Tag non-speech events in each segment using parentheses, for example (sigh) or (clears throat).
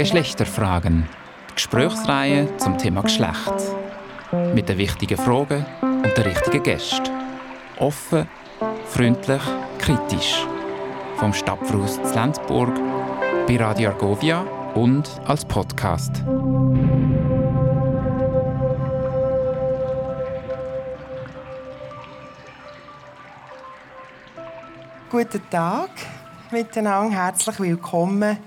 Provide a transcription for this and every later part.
Geschlechterfragen. Die Gesprächsreihe zum Thema Geschlecht. Mit den wichtigen Fragen und den richtigen Gästen. Offen, freundlich, kritisch. Vom Stadtfruß zu Lenzburg, bei Radio Argovia und als Podcast. Guten Tag miteinander, herzlich willkommen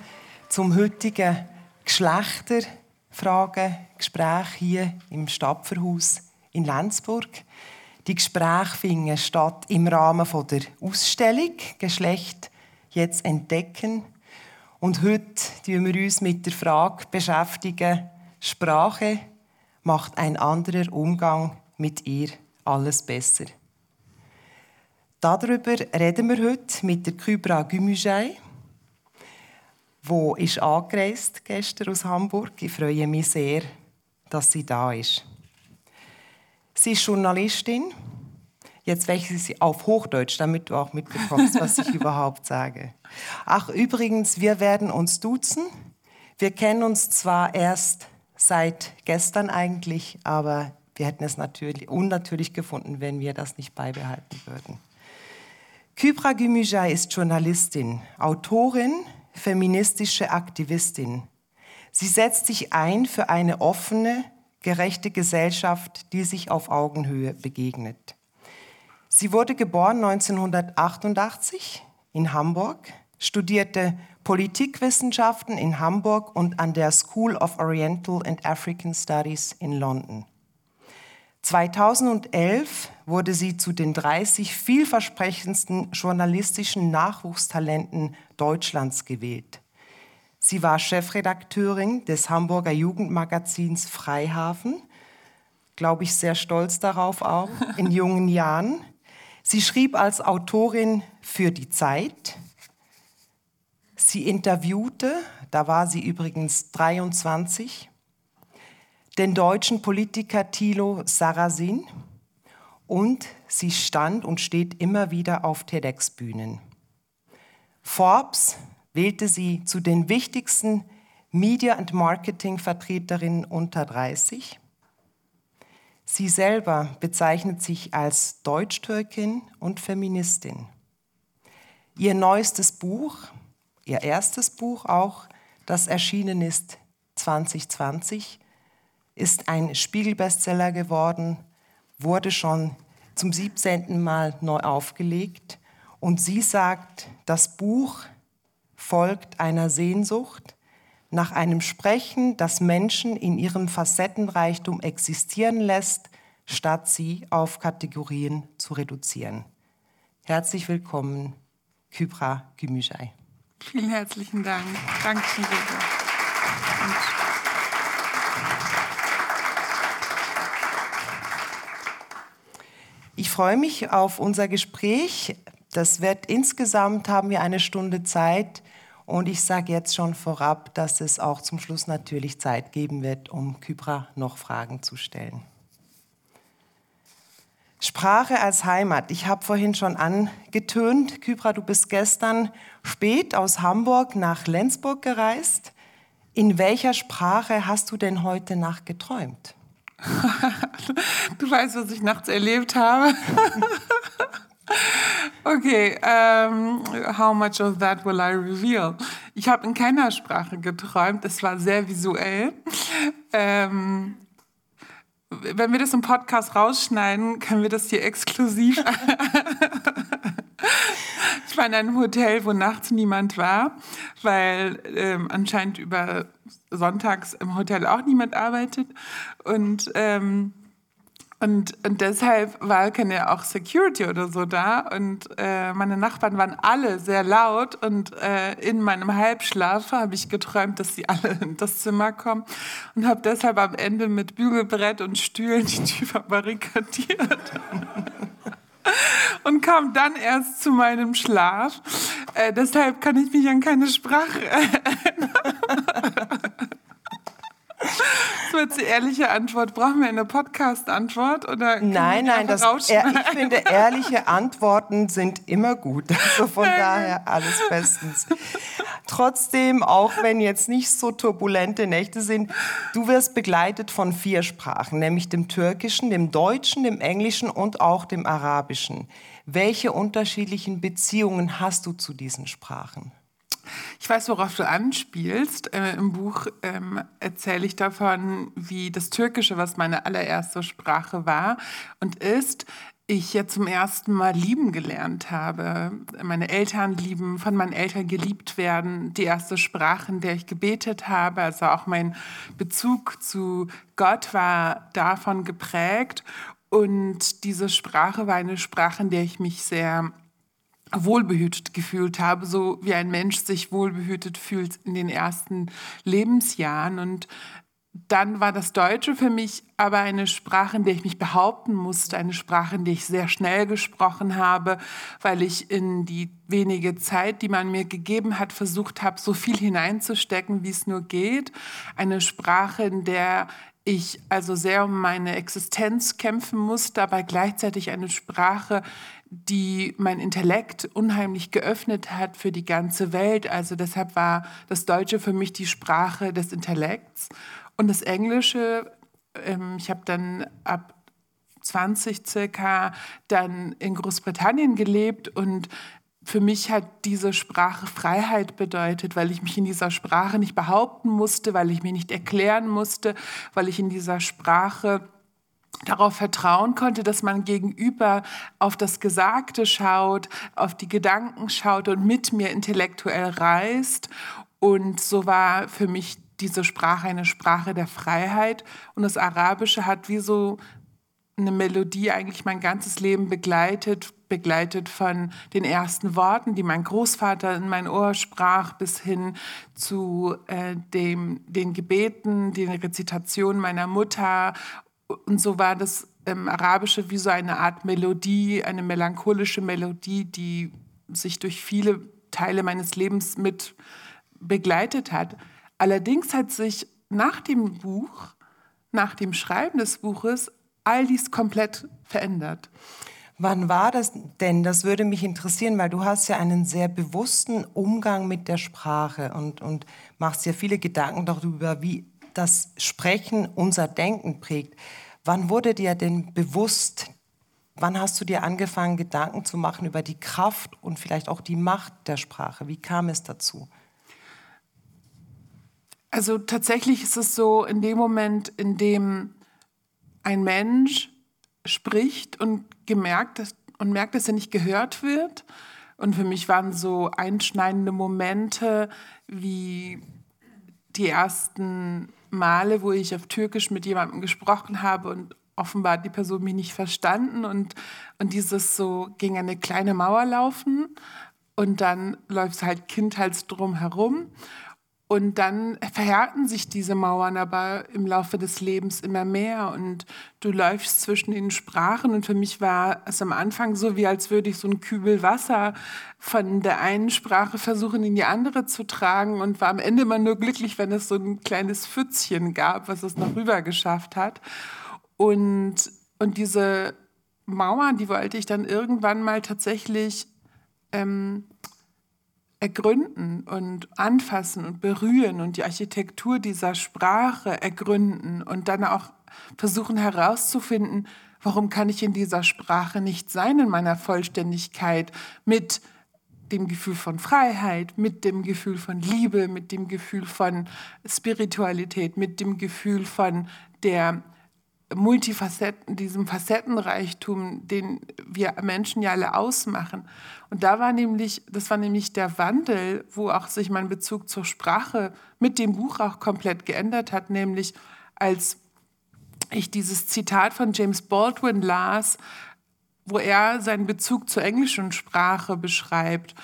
zum heutigen Geschlechterfragen-Gespräch hier im Stadtverhaus in Lenzburg. Die Gespräche finden statt im Rahmen der Ausstellung Geschlecht jetzt entdecken. Und heute beschäftigen wir uns mit der Frage beschäftigen, Sprache macht ein anderer Umgang mit ihr alles besser. Darüber reden wir heute mit der Kybra Gümüşay, wo ist angereist gestern aus Hamburg. Ich freue mich sehr, dass sie da ist. Sie ist Journalistin. Jetzt wechsle ich sie auf Hochdeutsch, damit du auch mitbekommst, was ich (laughs) überhaupt sage. Ach, übrigens, wir werden uns duzen. Wir kennen uns zwar erst seit gestern eigentlich, aber wir hätten es natürlich unnatürlich gefunden, wenn wir das nicht beibehalten würden. Kybra Gümüşay ist Journalistin, Autorin, feministische Aktivistin. Sie setzt sich ein für eine offene, gerechte Gesellschaft, die sich auf Augenhöhe begegnet. Sie wurde geboren 1988 in Hamburg, studierte Politikwissenschaften in Hamburg und an der School of Oriental and African Studies in London. 2011 wurde sie zu den 30 vielversprechendsten journalistischen Nachwuchstalenten Deutschlands gewählt. Sie war Chefredakteurin des Hamburger Jugendmagazins Freihafen, glaube ich sehr stolz darauf auch, (laughs) in jungen Jahren. Sie schrieb als Autorin für die Zeit. Sie interviewte, da war sie übrigens 23, den deutschen Politiker Thilo Sarrazin und sie stand und steht immer wieder auf TEDx-Bühnen. Forbes wählte sie zu den wichtigsten Media- und Marketing-Vertreterinnen unter 30. Sie selber bezeichnet sich als Deutsch-Türkin und Feministin. Ihr neuestes Buch, ihr erstes Buch auch, das erschienen ist 2020, ist ein Spiegelbestseller geworden, wurde schon zum 17. Mal neu aufgelegt. Und sie sagt, das Buch folgt einer Sehnsucht nach einem Sprechen, das Menschen in ihrem Facettenreichtum existieren lässt, statt sie auf Kategorien zu reduzieren. Herzlich willkommen, Kybra Gümüşay. Vielen herzlichen Dank. Dankeschön, Silke. Ich freue mich auf unser Gespräch. Das wird insgesamt haben wir eine Stunde Zeit und ich sage jetzt schon vorab, dass es auch zum Schluss natürlich Zeit geben wird, um Kybra noch Fragen zu stellen. Sprache als Heimat. Ich habe vorhin schon angetönt, Kybra, du bist gestern spät aus Hamburg nach Lenzburg gereist. In welcher Sprache hast du denn heute Nacht geträumt? (laughs) du weißt, was ich nachts erlebt habe. (laughs) okay, um, ähm, how much of that will I reveal? Ich habe in keiner Sprache geträumt. Es war sehr visuell. Ähm, wenn wir das im Podcast rausschneiden, können wir das hier exklusiv. (laughs) (laughs) ich war in einem Hotel, wo nachts niemand war, weil ähm, anscheinend über sonntags im Hotel auch niemand arbeitet. Und, ähm, und, und deshalb war keine auch Security oder so da. Und äh, meine Nachbarn waren alle sehr laut. Und äh, in meinem Halbschlaf habe ich geträumt, dass sie alle in das Zimmer kommen. Und habe deshalb am Ende mit Bügelbrett und Stühlen die Tür barrikadiert. (laughs) und kam dann erst zu meinem Schlaf. Äh, deshalb kann ich mich an keine Sprache (laughs) erinnern. Das wird die ehrliche Antwort. Brauchen wir eine Podcast-Antwort? nein, nein, das, ich finde, ehrliche Antworten sind immer gut. Also von daher alles bestens. trotzdem, auch wenn jetzt nicht so turbulente Nächte sind, du wirst begleitet von vier Sprachen, nämlich dem Türkischen, dem Deutschen, dem Englischen und auch dem Arabischen. Welche unterschiedlichen Beziehungen hast du zu diesen Sprachen? Ich weiß, worauf du anspielst. Äh, Im Buch ähm, erzähle ich davon, wie das Türkische, was meine allererste Sprache war und ist, ich ja zum ersten Mal lieben gelernt habe. Meine Eltern lieben, von meinen Eltern geliebt werden, die erste Sprache, in der ich gebetet habe. Also auch mein Bezug zu Gott war davon geprägt. Und diese Sprache war eine Sprache, in der ich mich sehr wohlbehütet gefühlt habe, so wie ein Mensch sich wohlbehütet fühlt in den ersten Lebensjahren. Und dann war das Deutsche für mich aber eine Sprache, in der ich mich behaupten musste, eine Sprache, in der ich sehr schnell gesprochen habe, weil ich in die wenige Zeit, die man mir gegeben hat, versucht habe, so viel hineinzustecken, wie es nur geht. Eine Sprache, in der ich also sehr um meine Existenz kämpfen musste, aber gleichzeitig eine Sprache, die mein Intellekt unheimlich geöffnet hat für die ganze Welt. Also deshalb war das Deutsche für mich die Sprache des Intellekts. Und das Englische, ähm, ich habe dann ab 20 circa dann in Großbritannien gelebt und für mich hat diese Sprache Freiheit bedeutet, weil ich mich in dieser Sprache nicht behaupten musste, weil ich mir nicht erklären musste, weil ich in dieser Sprache darauf vertrauen konnte, dass man gegenüber auf das Gesagte schaut, auf die Gedanken schaut und mit mir intellektuell reist. Und so war für mich diese Sprache eine Sprache der Freiheit. Und das Arabische hat wie so eine Melodie eigentlich mein ganzes Leben begleitet, begleitet von den ersten Worten, die mein Großvater in mein Ohr sprach, bis hin zu äh, dem, den Gebeten, den Rezitationen meiner Mutter. Und so war das ähm, Arabische wie so eine Art Melodie, eine melancholische Melodie, die sich durch viele Teile meines Lebens mit begleitet hat. Allerdings hat sich nach dem Buch, nach dem Schreiben des Buches, all dies komplett verändert. Wann war das denn? Das würde mich interessieren, weil du hast ja einen sehr bewussten Umgang mit der Sprache und, und machst ja viele Gedanken darüber, wie das Sprechen unser Denken prägt. Wann wurde dir denn bewusst, wann hast du dir angefangen, Gedanken zu machen über die Kraft und vielleicht auch die Macht der Sprache? Wie kam es dazu? Also tatsächlich ist es so, in dem Moment, in dem ein Mensch spricht und gemerkt dass, und merkt, dass er nicht gehört wird. Und für mich waren so einschneidende Momente wie die ersten Male, wo ich auf Türkisch mit jemandem gesprochen habe und offenbar hat die Person mich nicht verstanden und, und dieses so gegen eine kleine Mauer laufen und dann läuft es halt kindheitsdrum herum und dann verhärten sich diese Mauern aber im Laufe des Lebens immer mehr. Und du läufst zwischen den Sprachen. Und für mich war es am Anfang so, wie als würde ich so einen Kübel Wasser von der einen Sprache versuchen in die andere zu tragen. Und war am Ende immer nur glücklich, wenn es so ein kleines Pfützchen gab, was es noch rüber geschafft hat. Und, und diese Mauern, die wollte ich dann irgendwann mal tatsächlich ähm, ergründen und anfassen und berühren und die Architektur dieser Sprache ergründen und dann auch versuchen herauszufinden, warum kann ich in dieser Sprache nicht sein in meiner Vollständigkeit mit dem Gefühl von Freiheit, mit dem Gefühl von Liebe, mit dem Gefühl von Spiritualität, mit dem Gefühl von der Multifacetten, diesem Facettenreichtum, den wir Menschen ja alle ausmachen. Und da war nämlich, das war nämlich der Wandel, wo auch sich mein Bezug zur Sprache mit dem Buch auch komplett geändert hat, nämlich als ich dieses Zitat von James Baldwin las, wo er seinen Bezug zur englischen Sprache beschreibt.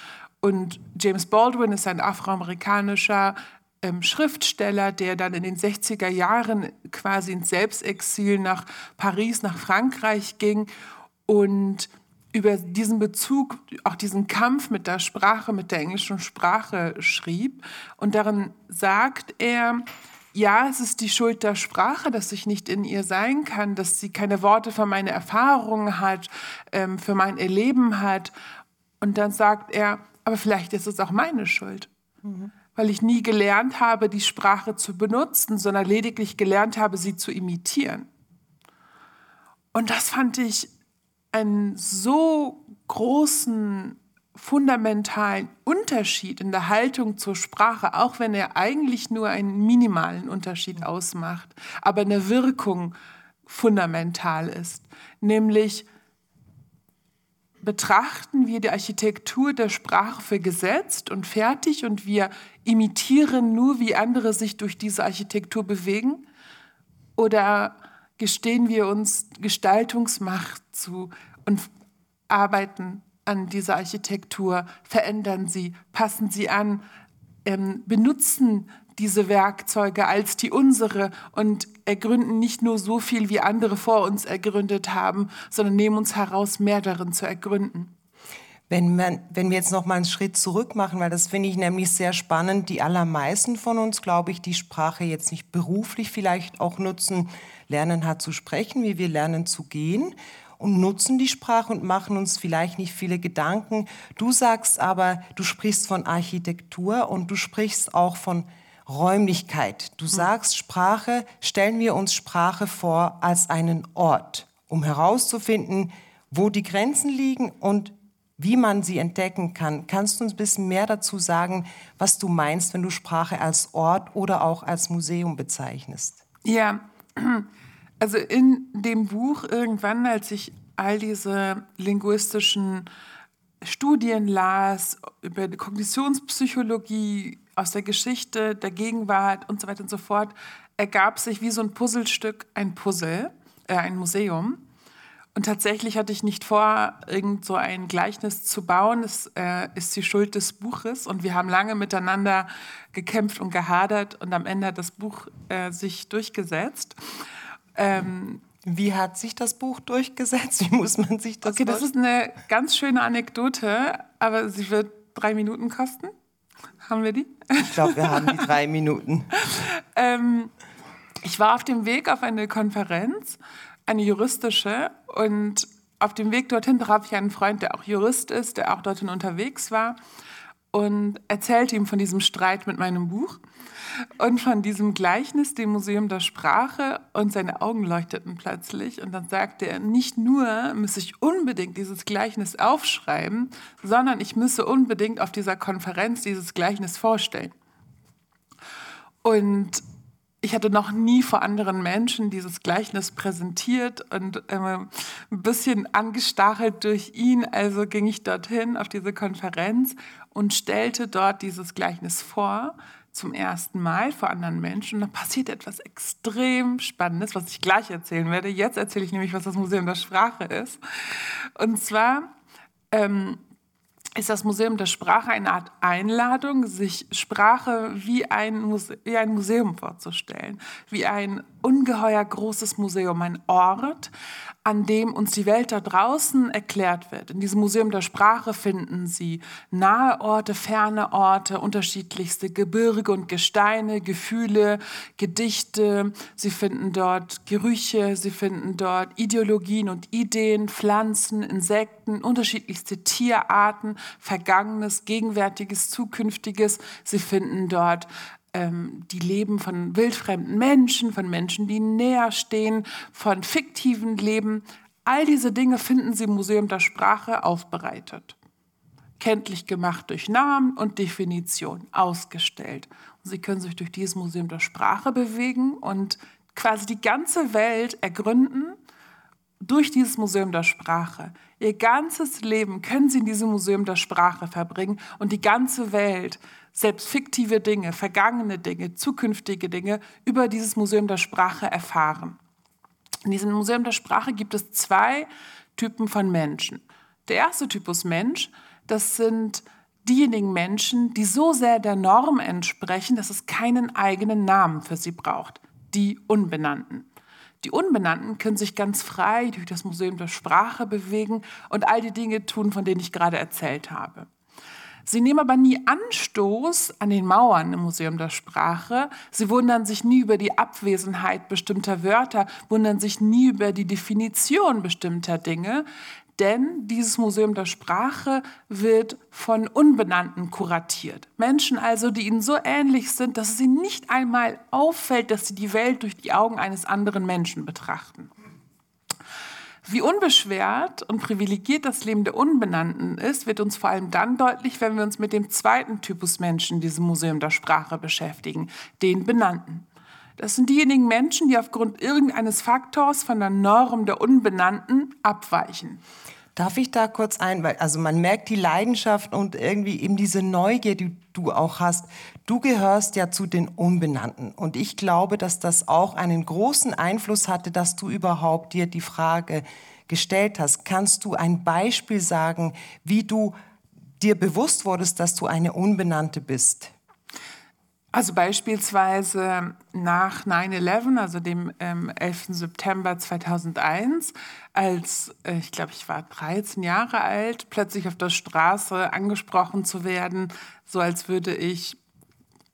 Und James Baldwin ist ein afroamerikanischer ähm, Schriftsteller, der dann in den 60er Jahren quasi ins Selbstexil nach Paris, nach Frankreich ging und über diesen Bezug, auch diesen Kampf mit der Sprache, mit der englischen Sprache schrieb. Und darin sagt er, ja, es ist die Schuld der Sprache, dass ich nicht in ihr sein kann, dass sie keine Worte für meine Erfahrungen hat, ähm, für mein Erleben hat. Und dann sagt er, aber vielleicht ist es auch meine Schuld. Mhm weil ich nie gelernt habe, die Sprache zu benutzen, sondern lediglich gelernt habe, sie zu imitieren. Und das fand ich einen so großen, fundamentalen Unterschied in der Haltung zur Sprache, auch wenn er eigentlich nur einen minimalen Unterschied ausmacht, aber eine Wirkung fundamental ist, nämlich betrachten wir die Architektur der Sprache für gesetzt und fertig und wir imitieren nur, wie andere sich durch diese Architektur bewegen? Oder gestehen wir uns Gestaltungsmacht zu und arbeiten an dieser Architektur, verändern sie, passen sie an, ähm, benutzen diese Werkzeuge als die unsere und ergründen nicht nur so viel, wie andere vor uns ergründet haben, sondern nehmen uns heraus, mehr darin zu ergründen. Wenn, man, wenn wir jetzt noch mal einen Schritt zurück machen, weil das finde ich nämlich sehr spannend, die allermeisten von uns, glaube ich, die Sprache jetzt nicht beruflich vielleicht auch nutzen, lernen hat zu sprechen, wie wir lernen zu gehen und nutzen die Sprache und machen uns vielleicht nicht viele Gedanken. Du sagst aber, du sprichst von Architektur und du sprichst auch von Räumlichkeit. Du hm. sagst Sprache, stellen wir uns Sprache vor als einen Ort, um herauszufinden, wo die Grenzen liegen und wie man sie entdecken kann. Kannst du uns ein bisschen mehr dazu sagen, was du meinst, wenn du Sprache als Ort oder auch als Museum bezeichnest? Ja, (clears throat) also in dem Buch irgendwann, als ich all diese linguistischen Studien las über die Kognitionspsychologie aus der Geschichte, der Gegenwart und so weiter und so fort, ergab sich wie so ein Puzzlestück ein Puzzle, äh, ein Museum. Und tatsächlich hatte ich nicht vor, irgend so ein Gleichnis zu bauen. Es äh, ist die Schuld des Buches und wir haben lange miteinander gekämpft und gehadert und am Ende hat das Buch äh, sich durchgesetzt. Ähm, wie hat sich das Buch durchgesetzt? Wie muss man sich das Okay, das ist eine ganz schöne Anekdote, aber sie wird drei Minuten kosten. Haben wir die? Ich glaube, wir haben die drei Minuten. (laughs) ähm, ich war auf dem Weg auf eine Konferenz eine juristische und auf dem Weg dorthin traf ich einen Freund, der auch Jurist ist, der auch dorthin unterwegs war und erzählte ihm von diesem Streit mit meinem Buch und von diesem Gleichnis, dem Museum der Sprache und seine Augen leuchteten plötzlich und dann sagte er, nicht nur müsse ich unbedingt dieses Gleichnis aufschreiben, sondern ich müsse unbedingt auf dieser Konferenz dieses Gleichnis vorstellen. Und ich hatte noch nie vor anderen Menschen dieses Gleichnis präsentiert und ähm, ein bisschen angestachelt durch ihn. Also ging ich dorthin auf diese Konferenz und stellte dort dieses Gleichnis vor zum ersten Mal vor anderen Menschen. Und da passiert etwas extrem Spannendes, was ich gleich erzählen werde. Jetzt erzähle ich nämlich, was das Museum der Sprache ist. Und zwar ähm, ist das Museum der Sprache eine Art Einladung, sich Sprache wie ein, Muse wie ein Museum vorzustellen, wie ein ungeheuer großes Museum, ein Ort, an dem uns die Welt da draußen erklärt wird. In diesem Museum der Sprache finden Sie nahe Orte, ferne Orte, unterschiedlichste Gebirge und Gesteine, Gefühle, Gedichte. Sie finden dort Gerüche, Sie finden dort Ideologien und Ideen, Pflanzen, Insekten, unterschiedlichste Tierarten, Vergangenes, Gegenwärtiges, Zukünftiges. Sie finden dort ähm, die Leben von wildfremden Menschen, von Menschen, die näher stehen, von fiktiven Leben. All diese Dinge finden Sie im Museum der Sprache aufbereitet. Kenntlich gemacht durch Namen und Definition, ausgestellt. Und Sie können sich durch dieses Museum der Sprache bewegen und quasi die ganze Welt ergründen durch dieses Museum der Sprache. Ihr ganzes Leben können Sie in diesem Museum der Sprache verbringen und die ganze Welt selbst fiktive Dinge, vergangene Dinge, zukünftige Dinge über dieses Museum der Sprache erfahren. In diesem Museum der Sprache gibt es zwei Typen von Menschen. Der erste Typus Mensch, das sind diejenigen Menschen, die so sehr der Norm entsprechen, dass es keinen eigenen Namen für sie braucht. Die Unbenannten. Die Unbenannten können sich ganz frei durch das Museum der Sprache bewegen und all die Dinge tun, von denen ich gerade erzählt habe. Sie nehmen aber nie Anstoß an den Mauern im Museum der Sprache. Sie wundern sich nie über die Abwesenheit bestimmter Wörter, wundern sich nie über die Definition bestimmter Dinge. Denn dieses Museum der Sprache wird von Unbenannten kuratiert. Menschen also, die ihnen so ähnlich sind, dass es ihnen nicht einmal auffällt, dass sie die Welt durch die Augen eines anderen Menschen betrachten. Wie unbeschwert und privilegiert das Leben der Unbenannten ist, wird uns vor allem dann deutlich, wenn wir uns mit dem zweiten Typus Menschen in diesem Museum der Sprache beschäftigen, den Benannten. Das sind diejenigen Menschen, die aufgrund irgendeines Faktors von der Norm der Unbenannten abweichen. Darf ich da kurz ein, weil also man merkt die Leidenschaft und irgendwie eben diese Neugier, die du auch hast. Du gehörst ja zu den Unbenannten und ich glaube, dass das auch einen großen Einfluss hatte, dass du überhaupt dir die Frage gestellt hast. Kannst du ein Beispiel sagen, wie du dir bewusst wurdest, dass du eine Unbenannte bist? Also beispielsweise nach 9-11, also dem ähm, 11. September 2001, als äh, ich glaube, ich war 13 Jahre alt, plötzlich auf der Straße angesprochen zu werden, so als würde ich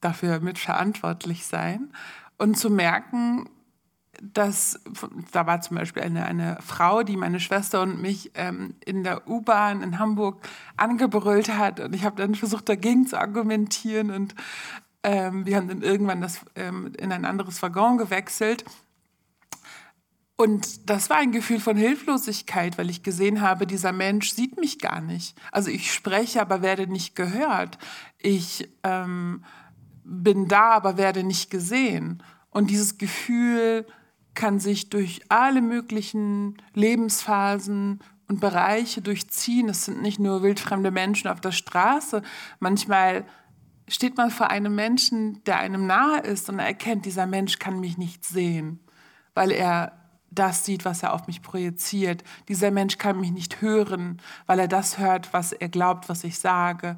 dafür mitverantwortlich sein und zu merken, dass da war zum Beispiel eine, eine Frau, die meine Schwester und mich ähm, in der U-Bahn in Hamburg angebrüllt hat und ich habe dann versucht dagegen zu argumentieren und ähm, wir haben dann irgendwann das, ähm, in ein anderes Waggon gewechselt. Und das war ein Gefühl von Hilflosigkeit, weil ich gesehen habe, dieser Mensch sieht mich gar nicht. Also ich spreche, aber werde nicht gehört. Ich ähm, bin da, aber werde nicht gesehen. Und dieses Gefühl kann sich durch alle möglichen Lebensphasen und Bereiche durchziehen. Es sind nicht nur wildfremde Menschen auf der Straße. Manchmal steht man vor einem Menschen, der einem nahe ist und er erkennt, dieser Mensch kann mich nicht sehen, weil er das sieht, was er auf mich projiziert. Dieser Mensch kann mich nicht hören, weil er das hört, was er glaubt, was ich sage.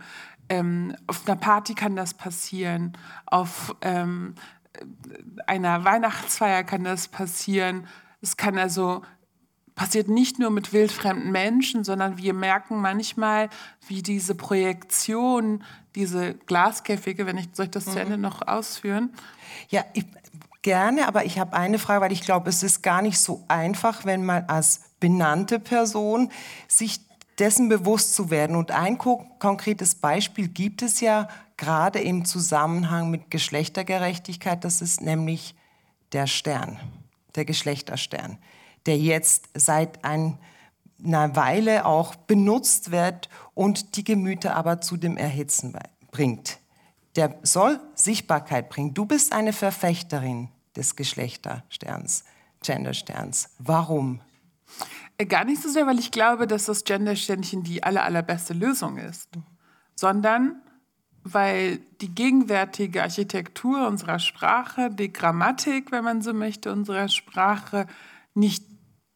Ähm, auf einer Party kann das passieren, auf ähm, einer Weihnachtsfeier kann das passieren. Es kann also passiert nicht nur mit wildfremden Menschen, sondern wir merken manchmal, wie diese Projektion, diese Glaskäfige, wenn ich, soll ich das mhm. zu Ende noch ausführen? Ja, ich, gerne, aber ich habe eine Frage, weil ich glaube, es ist gar nicht so einfach, wenn man als benannte Person sich dessen bewusst zu werden. Und ein ko konkretes Beispiel gibt es ja gerade im Zusammenhang mit Geschlechtergerechtigkeit, das ist nämlich der Stern, der Geschlechterstern der jetzt seit ein, einer Weile auch benutzt wird und die Gemüter aber zu dem Erhitzen bringt. Der soll Sichtbarkeit bringen. Du bist eine Verfechterin des Geschlechtersterns, Gendersterns. Warum? Gar nicht so sehr, weil ich glaube, dass das Gendersternchen die aller, allerbeste Lösung ist, sondern weil die gegenwärtige Architektur unserer Sprache, die Grammatik, wenn man so möchte, unserer Sprache nicht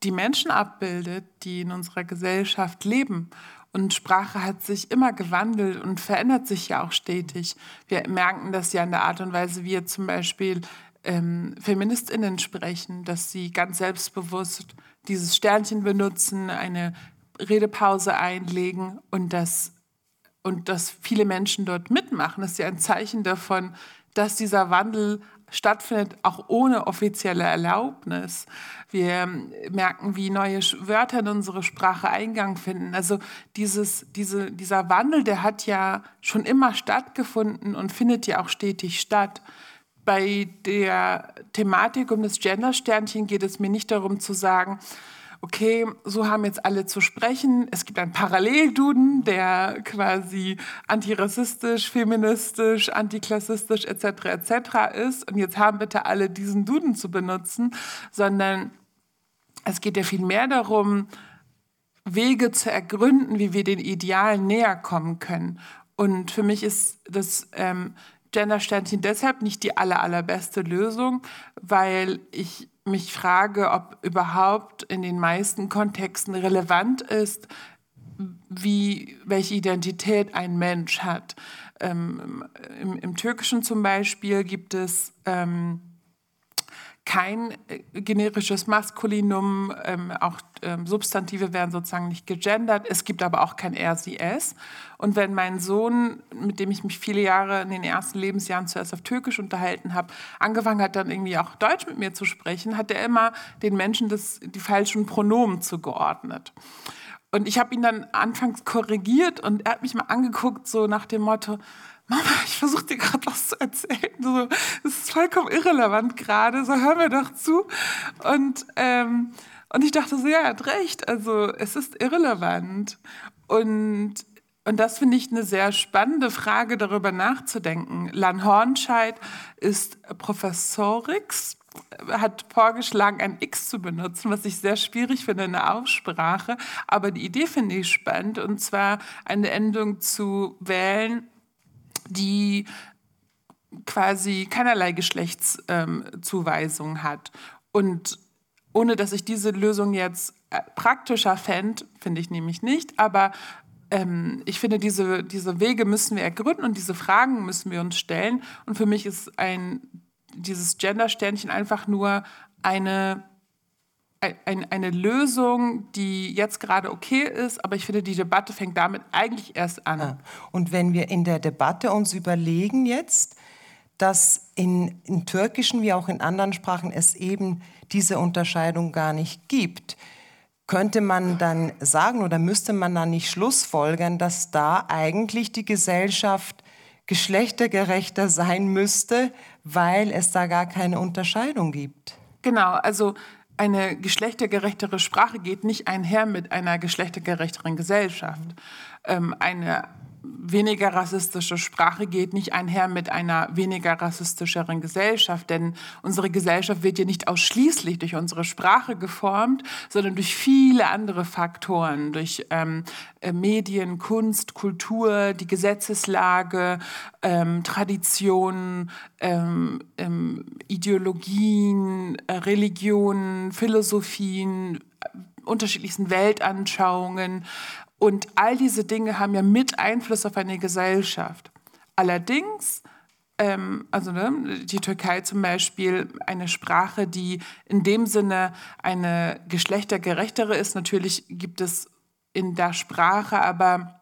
die Menschen abbildet, die in unserer Gesellschaft leben. Und Sprache hat sich immer gewandelt und verändert sich ja auch stetig. Wir merken das ja in der Art und Weise, wie wir zum Beispiel ähm, Feministinnen sprechen, dass sie ganz selbstbewusst dieses Sternchen benutzen, eine Redepause einlegen und dass, und dass viele Menschen dort mitmachen. Das ist ja ein Zeichen davon, dass dieser Wandel stattfindet, auch ohne offizielle Erlaubnis. Wir merken, wie neue Wörter in unsere Sprache Eingang finden. Also dieses, diese, dieser Wandel, der hat ja schon immer stattgefunden und findet ja auch stetig statt. Bei der Thematik um das Gendersternchen geht es mir nicht darum zu sagen, okay, so haben jetzt alle zu sprechen. Es gibt einen Parallelduden, der quasi antirassistisch, feministisch, antiklassistisch etc. etc. ist. Und jetzt haben bitte alle diesen Duden zu benutzen, sondern es geht ja viel mehr darum, Wege zu ergründen, wie wir den Idealen näher kommen können. Und für mich ist das ähm, Gendersternchen deshalb nicht die aller, allerbeste Lösung, weil ich mich frage, ob überhaupt in den meisten Kontexten relevant ist, wie, welche Identität ein Mensch hat. Ähm, im, im, Türkischen zum Beispiel gibt es ähm, kein äh, generisches Maskulinum, ähm, auch ähm, Substantive werden sozusagen nicht gegendert. Es gibt aber auch kein er, sie, es. Und wenn mein Sohn, mit dem ich mich viele Jahre in den ersten Lebensjahren zuerst auf Türkisch unterhalten habe, angefangen hat, dann irgendwie auch Deutsch mit mir zu sprechen, hat er immer den Menschen das, die falschen Pronomen zugeordnet. und ich habe ihn dann anfangs korrigiert und er hat mich mal angeguckt, so nach dem Motto, Mama, ich versuche dir gerade was zu erzählen. So, das ist vollkommen irrelevant gerade, so hör mir doch zu. Und, ähm, und ich dachte so, ja, er hat recht, also es ist irrelevant. Und, und das finde ich eine sehr spannende Frage, darüber nachzudenken. Lan Hornscheid ist Professorix hat vorgeschlagen, ein X zu benutzen, was ich sehr schwierig finde in der Aussprache. Aber die Idee finde ich spannend, und zwar eine Endung zu wählen, die quasi keinerlei Geschlechtszuweisung ähm, hat. Und ohne dass ich diese Lösung jetzt äh, praktischer fände, finde ich nämlich nicht, aber ähm, ich finde, diese, diese Wege müssen wir ergründen und diese Fragen müssen wir uns stellen. Und für mich ist ein dieses Gender-Sternchen einfach nur eine, ein, eine Lösung, die jetzt gerade okay ist, aber ich finde, die Debatte fängt damit eigentlich erst an. Ja. Und wenn wir in der Debatte uns überlegen jetzt, dass in, in türkischen wie auch in anderen Sprachen es eben diese Unterscheidung gar nicht gibt, könnte man dann sagen oder müsste man dann nicht schlussfolgern, dass da eigentlich die Gesellschaft geschlechtergerechter sein müsste, weil es da gar keine Unterscheidung gibt. Genau, also eine geschlechtergerechtere Sprache geht nicht einher mit einer geschlechtergerechteren Gesellschaft. Ähm, eine weniger rassistische Sprache geht nicht einher mit einer weniger rassistischeren Gesellschaft, denn unsere Gesellschaft wird ja nicht ausschließlich durch unsere Sprache geformt, sondern durch viele andere Faktoren, durch ähm, äh, Medien, Kunst, Kultur, die Gesetzeslage, ähm, Traditionen, ähm, ähm Ideologien, äh, Religionen, Philosophien, äh, unterschiedlichsten Weltanschauungen und all diese Dinge haben ja mit Einfluss auf eine Gesellschaft. Allerdings, ähm, also ne, die Türkei zum Beispiel, eine Sprache, die in dem Sinne eine geschlechtergerechtere ist. Natürlich gibt es in der Sprache aber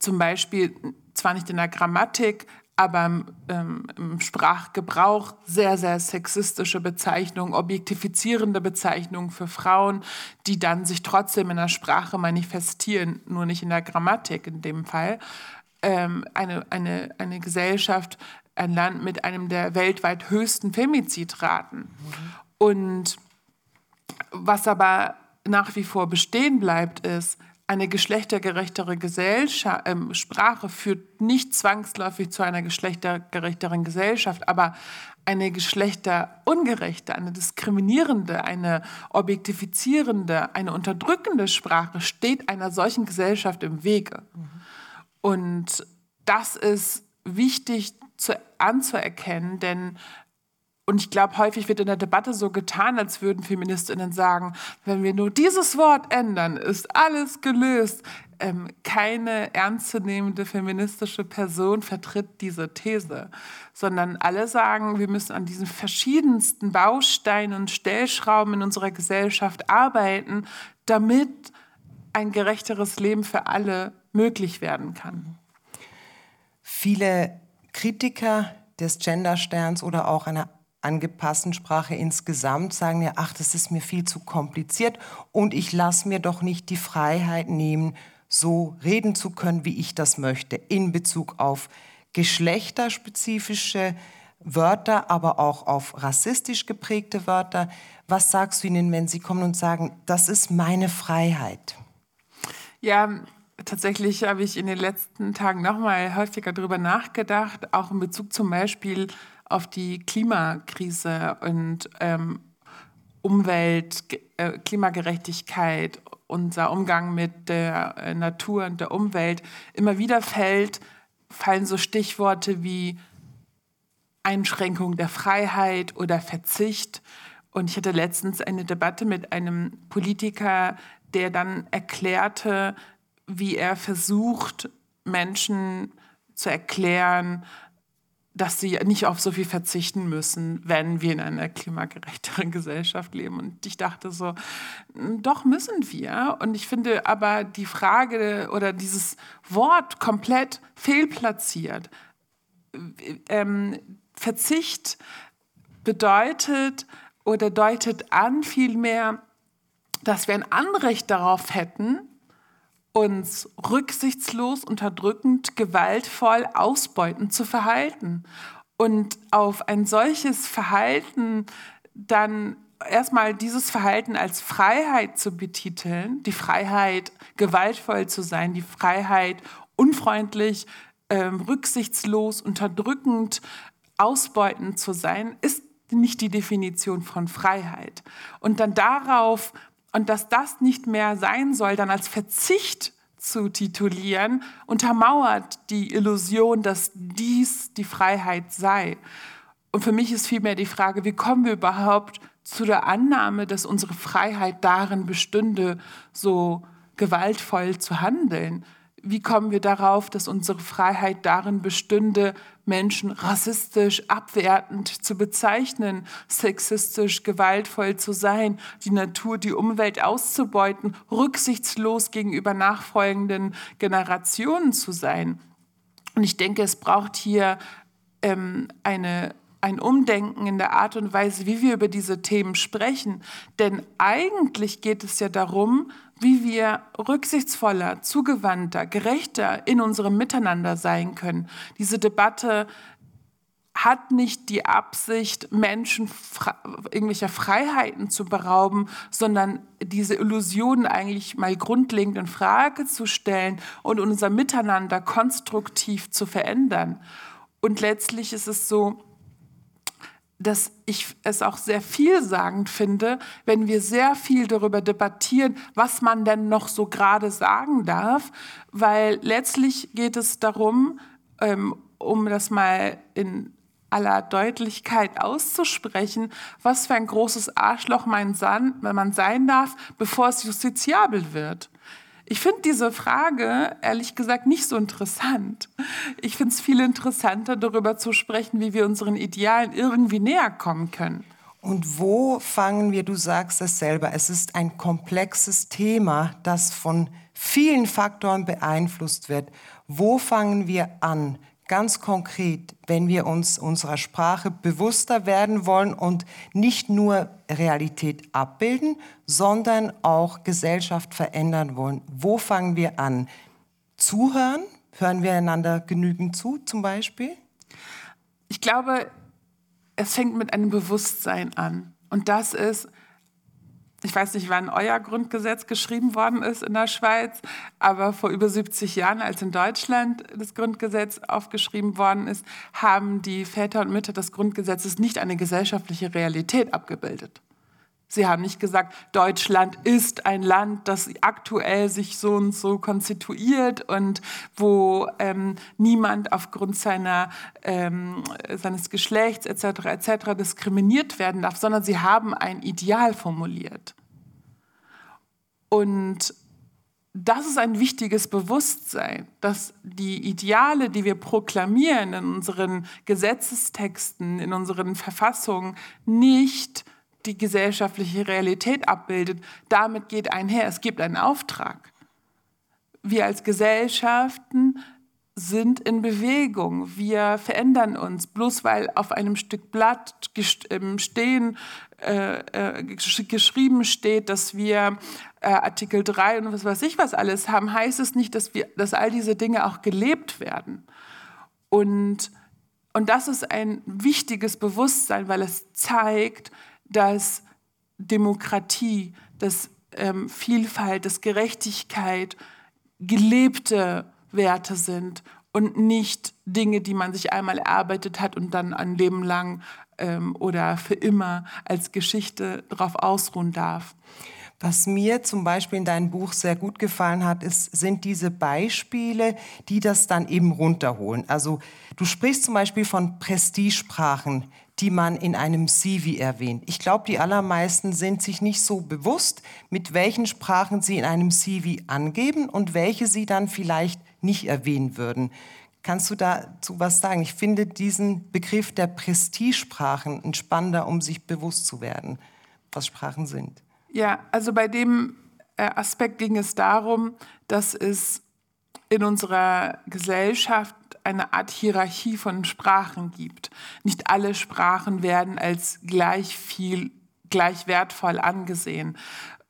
zum Beispiel zwar nicht in der Grammatik, aber ähm, im Sprachgebrauch sehr, sehr sexistische Bezeichnungen, objektifizierende Bezeichnungen für Frauen, die dann sich trotzdem in der Sprache manifestieren, nur nicht in der Grammatik in dem Fall. Ähm, eine, eine, eine Gesellschaft, ein Land mit einem der weltweit höchsten Femizidraten. Mhm. Und was aber nach wie vor bestehen bleibt, ist, eine geschlechtergerechtere Gesellschaft, äh, Sprache führt nicht zwangsläufig zu einer geschlechtergerechteren Gesellschaft, aber eine geschlechterungerechte, eine diskriminierende, eine objektifizierende, eine unterdrückende Sprache steht einer solchen Gesellschaft im Wege. Mhm. Und das ist wichtig zu, anzuerkennen, denn und ich glaube, häufig wird in der Debatte so getan, als würden Feministinnen sagen, wenn wir nur dieses Wort ändern, ist alles gelöst. Ähm, keine ernstzunehmende feministische Person vertritt diese These, sondern alle sagen, wir müssen an diesen verschiedensten Bausteinen und Stellschrauben in unserer Gesellschaft arbeiten, damit ein gerechteres Leben für alle möglich werden kann. Viele Kritiker des Gendersterns oder auch einer angepassten Sprache insgesamt sagen ja, ach, das ist mir viel zu kompliziert und ich lasse mir doch nicht die Freiheit nehmen, so reden zu können, wie ich das möchte, in Bezug auf geschlechterspezifische Wörter, aber auch auf rassistisch geprägte Wörter. Was sagst du ihnen, wenn sie kommen und sagen, das ist meine Freiheit? Ja, tatsächlich habe ich in den letzten Tagen noch mal häufiger darüber nachgedacht, auch in Bezug zum Beispiel auf die Klimakrise und ähm, Umwelt, äh, Klimagerechtigkeit, unser Umgang mit der äh, Natur und der Umwelt immer wieder fällt, fallen so Stichworte wie Einschränkung der Freiheit oder Verzicht. Und ich hatte letztens eine Debatte mit einem Politiker, der dann erklärte, wie er versucht, Menschen zu erklären, dass sie nicht auf so viel verzichten müssen, wenn wir in einer klimagerechteren (laughs) Gesellschaft leben. Und ich dachte so, doch müssen wir. Und ich finde aber die Frage oder dieses Wort komplett fehlplatziert. Ähm, Verzicht bedeutet oder deutet an vielmehr, dass wir ein Anrecht darauf hätten, uns rücksichtslos, unterdrückend, gewaltvoll, ausbeutend zu verhalten. Und auf ein solches Verhalten dann erstmal dieses Verhalten als Freiheit zu betiteln, die Freiheit, gewaltvoll zu sein, die Freiheit, unfreundlich, ähm, rücksichtslos, unterdrückend, ausbeutend zu sein, ist nicht die Definition von Freiheit. Und dann darauf, und dass das nicht mehr sein soll, dann als Verzicht zu titulieren, untermauert die Illusion, dass dies die Freiheit sei. Und für mich ist vielmehr die Frage, wie kommen wir überhaupt zu der Annahme, dass unsere Freiheit darin bestünde, so gewaltvoll zu handeln? Wie kommen wir darauf, dass unsere Freiheit darin bestünde, Menschen rassistisch, abwertend zu bezeichnen, sexistisch, gewaltvoll zu sein, die Natur, die Umwelt auszubeuten, rücksichtslos gegenüber nachfolgenden Generationen zu sein? Und ich denke, es braucht hier ähm, eine ein Umdenken in der Art und Weise, wie wir über diese Themen sprechen. Denn eigentlich geht es ja darum, wie wir rücksichtsvoller, zugewandter, gerechter in unserem Miteinander sein können. Diese Debatte hat nicht die Absicht, Menschen irgendwelcher Freiheiten zu berauben, sondern diese Illusionen eigentlich mal grundlegend in Frage zu stellen und unser Miteinander konstruktiv zu verändern. Und letztlich ist es so, dass ich es auch sehr vielsagend finde, wenn wir sehr viel darüber debattieren, was man denn noch so gerade sagen darf, weil letztlich geht es darum, ähm, um das mal in aller Deutlichkeit auszusprechen, was für ein großes Arschloch man sein darf, bevor es justiziabel wird. Ich finde diese Frage ehrlich gesagt nicht so interessant. Ich finde es viel interessanter, darüber zu sprechen, wie wir unseren Idealen irgendwie näher kommen können. Und wo fangen wir, du sagst es selber, es ist ein komplexes Thema, das von vielen Faktoren beeinflusst wird. Wo fangen wir an? Ganz konkret, wenn wir uns unserer Sprache bewusster werden wollen und nicht nur Realität abbilden, sondern auch Gesellschaft verändern wollen. Wo fangen wir an? Zuhören? Hören wir einander genügend zu, zum Beispiel? Ich glaube, es fängt mit einem Bewusstsein an. Und das ist, ich weiß nicht, wann euer Grundgesetz geschrieben worden ist in der Schweiz, aber vor über 70 Jahren, als in Deutschland das Grundgesetz aufgeschrieben worden ist, haben die Väter und Mütter des Grundgesetzes nicht eine gesellschaftliche Realität abgebildet. Sie haben nicht gesagt, Deutschland ist ein Land, das aktuell sich so und so konstituiert und wo ähm, niemand aufgrund seiner, ähm, seines Geschlechts etc. etc. diskriminiert werden darf, sondern sie haben ein Ideal formuliert. Und das ist ein wichtiges Bewusstsein, dass die Ideale, die wir proklamieren in unseren Gesetzestexten, in unseren Verfassungen, nicht die gesellschaftliche Realität abbildet. Damit geht einher, es gibt einen Auftrag. Wir als Gesellschaften sind in Bewegung. Wir verändern uns. Bloß weil auf einem Stück Blatt ähm, stehen, äh, äh, geschrieben steht, dass wir äh, Artikel 3 und was weiß ich was alles haben, heißt es nicht, dass, wir, dass all diese Dinge auch gelebt werden. Und, und das ist ein wichtiges Bewusstsein, weil es zeigt, dass Demokratie, dass ähm, Vielfalt, dass Gerechtigkeit gelebte Werte sind und nicht Dinge, die man sich einmal erarbeitet hat und dann ein Leben lang ähm, oder für immer als Geschichte darauf ausruhen darf. Was mir zum Beispiel in deinem Buch sehr gut gefallen hat, ist, sind diese Beispiele, die das dann eben runterholen. Also du sprichst zum Beispiel von Prestigesprachen, die man in einem CV erwähnt. Ich glaube, die allermeisten sind sich nicht so bewusst, mit welchen Sprachen sie in einem CV angeben und welche sie dann vielleicht nicht erwähnen würden. Kannst du dazu was sagen? Ich finde diesen Begriff der Prestigesprachen spannender, um sich bewusst zu werden, was Sprachen sind. Ja, also bei dem äh, Aspekt ging es darum, dass es in unserer Gesellschaft eine Art Hierarchie von Sprachen gibt. Nicht alle Sprachen werden als gleich viel, gleich wertvoll angesehen.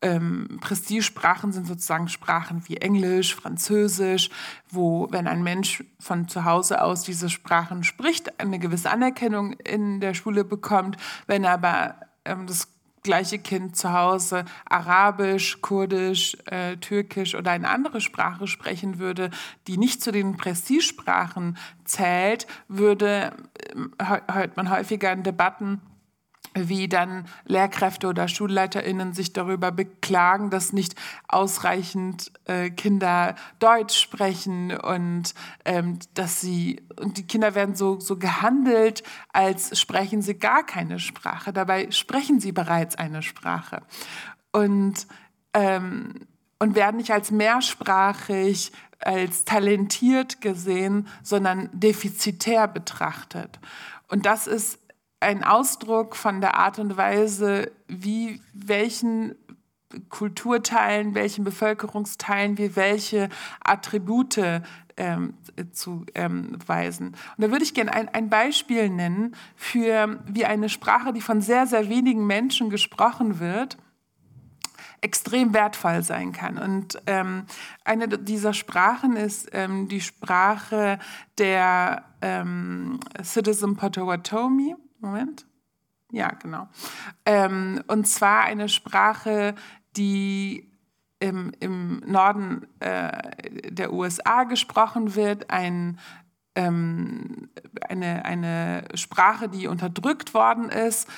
ähm, Prestigesprachen sind sozusagen Sprachen wie Englisch, Französisch, wo, wenn ein Mensch von zu Hause aus diese Sprachen spricht, eine gewisse Anerkennung in der Schule bekommt. Wenn aber ähm, das gleiche Kind zu Hause Arabisch, Kurdisch, äh, Türkisch oder eine andere Sprache sprechen würde, die nicht zu den Prestigesprachen zählt, würde, äh, hört man häufiger in Debatten, wie dann Lehrkräfte oder SchulleiterInnen sich darüber beklagen, dass nicht ausreichend äh, Kinder Deutsch sprechen und ähm, dass sie, und die Kinder werden so, so gehandelt, als sprechen sie gar keine Sprache. Dabei sprechen sie bereits eine Sprache. Und, ähm, und werden nicht als mehrsprachig, als talentiert gesehen, sondern defizitär betrachtet. Und das ist ein Ausdruck von der Art und Weise, wie welchen Kulturteilen, welchen Bevölkerungsteilen wir welche Attribute ähm, zu ähm, weisen. Und da würde ich gerne ein, ein Beispiel nennen für wie eine Sprache, die von sehr, sehr wenigen Menschen gesprochen wird, extrem wertvoll sein kann. Und ähm, eine dieser Sprachen ist ähm, die Sprache der ähm, Citizen Potawatomi. Moment. Ja, genau. Ähm, und zwar eine Sprache, die im, im Norden äh, der USA gesprochen wird, ein, ähm, eine, eine Sprache, die unterdrückt worden ist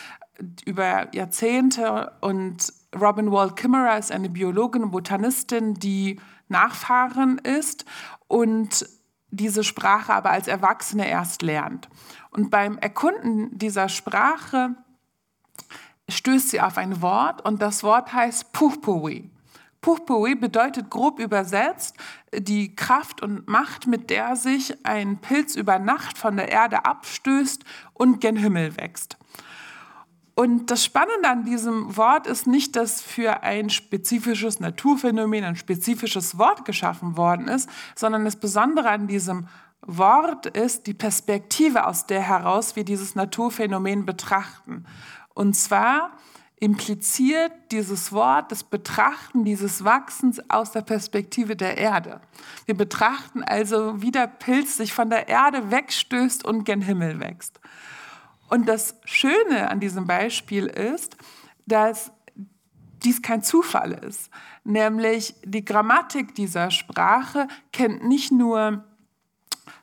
über Jahrzehnte. Und Robin Wall Kimmerer ist eine Biologin und Botanistin, die Nachfahrin ist und diese Sprache aber als Erwachsene erst lernt. Und beim Erkunden dieser Sprache stößt sie auf ein Wort und das Wort heißt Puhpui. Puhpui bedeutet grob übersetzt die Kraft und Macht, mit der sich ein Pilz über Nacht von der Erde abstößt und gen Himmel wächst. Und das Spannende an diesem Wort ist nicht, dass für ein spezifisches Naturphänomen ein spezifisches Wort geschaffen worden ist, sondern das Besondere an diesem Wort ist die Perspektive, aus der heraus wir dieses Naturphänomen betrachten. Und zwar impliziert dieses Wort das Betrachten dieses Wachsens aus der Perspektive der Erde. Wir betrachten also, wie der Pilz sich von der Erde wegstößt und gen Himmel wächst. Und das Schöne an diesem Beispiel ist, dass dies kein Zufall ist. Nämlich die Grammatik dieser Sprache kennt nicht nur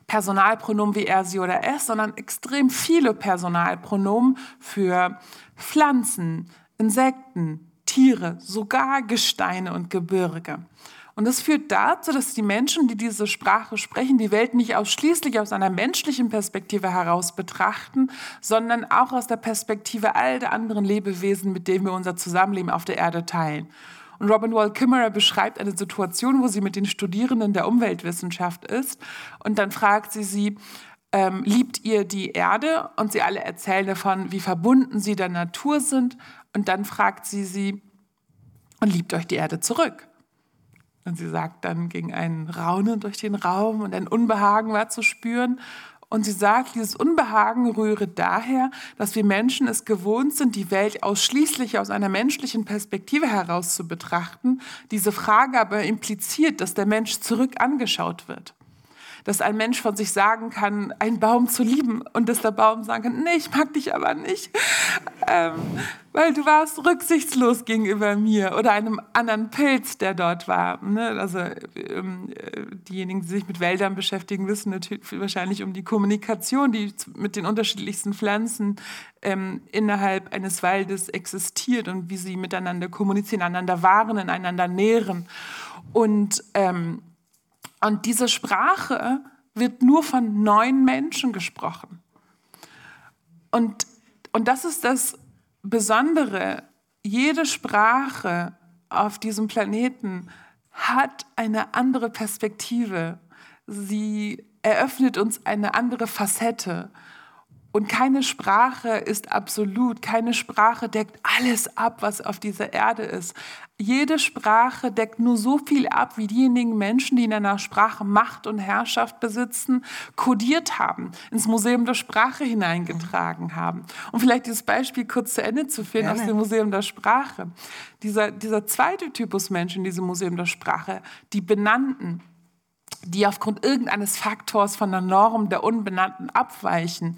Personalpronomen wie er, sie oder es, sondern extrem viele Personalpronomen für Pflanzen, Insekten, Tiere, sogar Gesteine und Gebirge. Und das führt dazu, dass die Menschen, die diese Sprache sprechen, die Welt nicht ausschließlich aus einer menschlichen Perspektive heraus betrachten, sondern auch aus der Perspektive all der anderen Lebewesen, mit denen wir unser Zusammenleben auf der Erde teilen. Und Robin Wall Kimmerer beschreibt eine Situation, wo sie mit den Studierenden der Umweltwissenschaft ist. Und dann fragt sie sie, ähm, liebt ihr die Erde? Und sie alle erzählen davon, wie verbunden sie der Natur sind. Und dann fragt sie sie, und liebt euch die Erde zurück? Und sie sagt dann, ging ein Raunen durch den Raum und ein Unbehagen war zu spüren. Und sie sagt, dieses Unbehagen rühre daher, dass wir Menschen es gewohnt sind, die Welt ausschließlich aus einer menschlichen Perspektive heraus zu betrachten. Diese Frage aber impliziert, dass der Mensch zurück angeschaut wird dass ein Mensch von sich sagen kann, einen Baum zu lieben und dass der Baum sagen kann, nee, ich mag dich aber nicht, ähm, weil du warst rücksichtslos gegenüber mir oder einem anderen Pilz, der dort war. Ne? Also ähm, diejenigen, die sich mit Wäldern beschäftigen, wissen natürlich wahrscheinlich um die Kommunikation, die mit den unterschiedlichsten Pflanzen ähm, innerhalb eines Waldes existiert und wie sie miteinander kommunizieren, einander wahren, einander nähren. Und ähm, und diese Sprache wird nur von neun Menschen gesprochen. Und, und das ist das Besondere. Jede Sprache auf diesem Planeten hat eine andere Perspektive. Sie eröffnet uns eine andere Facette. Und keine Sprache ist absolut, keine Sprache deckt alles ab, was auf dieser Erde ist. Jede Sprache deckt nur so viel ab, wie diejenigen Menschen, die in einer Sprache Macht und Herrschaft besitzen, kodiert haben, ins Museum der Sprache hineingetragen haben. Um vielleicht dieses Beispiel kurz zu Ende zu führen Gerne. aus dem Museum der Sprache. Dieser, dieser zweite Typus Menschen in diesem Museum der Sprache, die Benannten, die aufgrund irgendeines Faktors von der Norm der Unbenannten abweichen.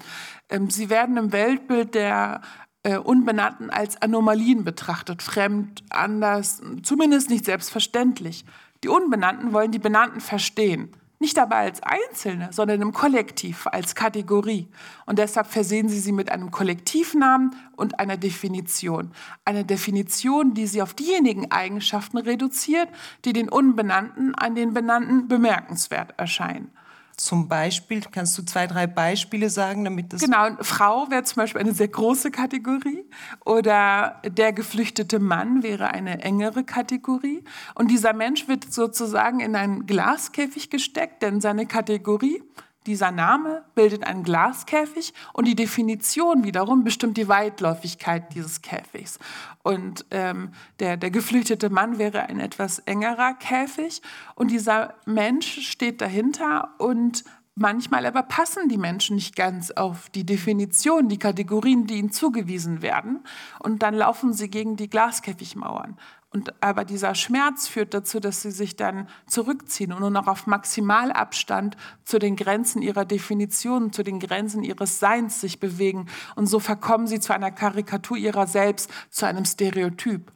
Ähm, sie werden im Weltbild der äh, Unbenannten als Anomalien betrachtet, fremd, anders, zumindest nicht selbstverständlich. Die Unbenannten wollen die Benannten verstehen. Nicht dabei als Einzelne, sondern im Kollektiv, als Kategorie. Und deshalb versehen sie sie mit einem Kollektivnamen und einer Definition. Eine Definition, die sie auf diejenigen Eigenschaften reduziert, die den Unbenannten an den Benannten bemerkenswert erscheinen. Zum Beispiel, kannst du zwei, drei Beispiele sagen, damit das. Genau, Frau wäre zum Beispiel eine sehr große Kategorie oder der geflüchtete Mann wäre eine engere Kategorie. Und dieser Mensch wird sozusagen in einen Glaskäfig gesteckt, denn seine Kategorie dieser Name bildet einen Glaskäfig und die Definition wiederum bestimmt die Weitläufigkeit dieses Käfigs. Und ähm, der, der geflüchtete Mann wäre ein etwas engerer Käfig und dieser Mensch steht dahinter und manchmal aber passen die Menschen nicht ganz auf die Definition, die Kategorien, die ihnen zugewiesen werden. Und dann laufen sie gegen die Glaskäfigmauern. Und, aber dieser Schmerz führt dazu, dass sie sich dann zurückziehen und nur noch auf Maximalabstand zu den Grenzen ihrer Definition, zu den Grenzen ihres Seins sich bewegen. Und so verkommen sie zu einer Karikatur ihrer selbst, zu einem Stereotyp.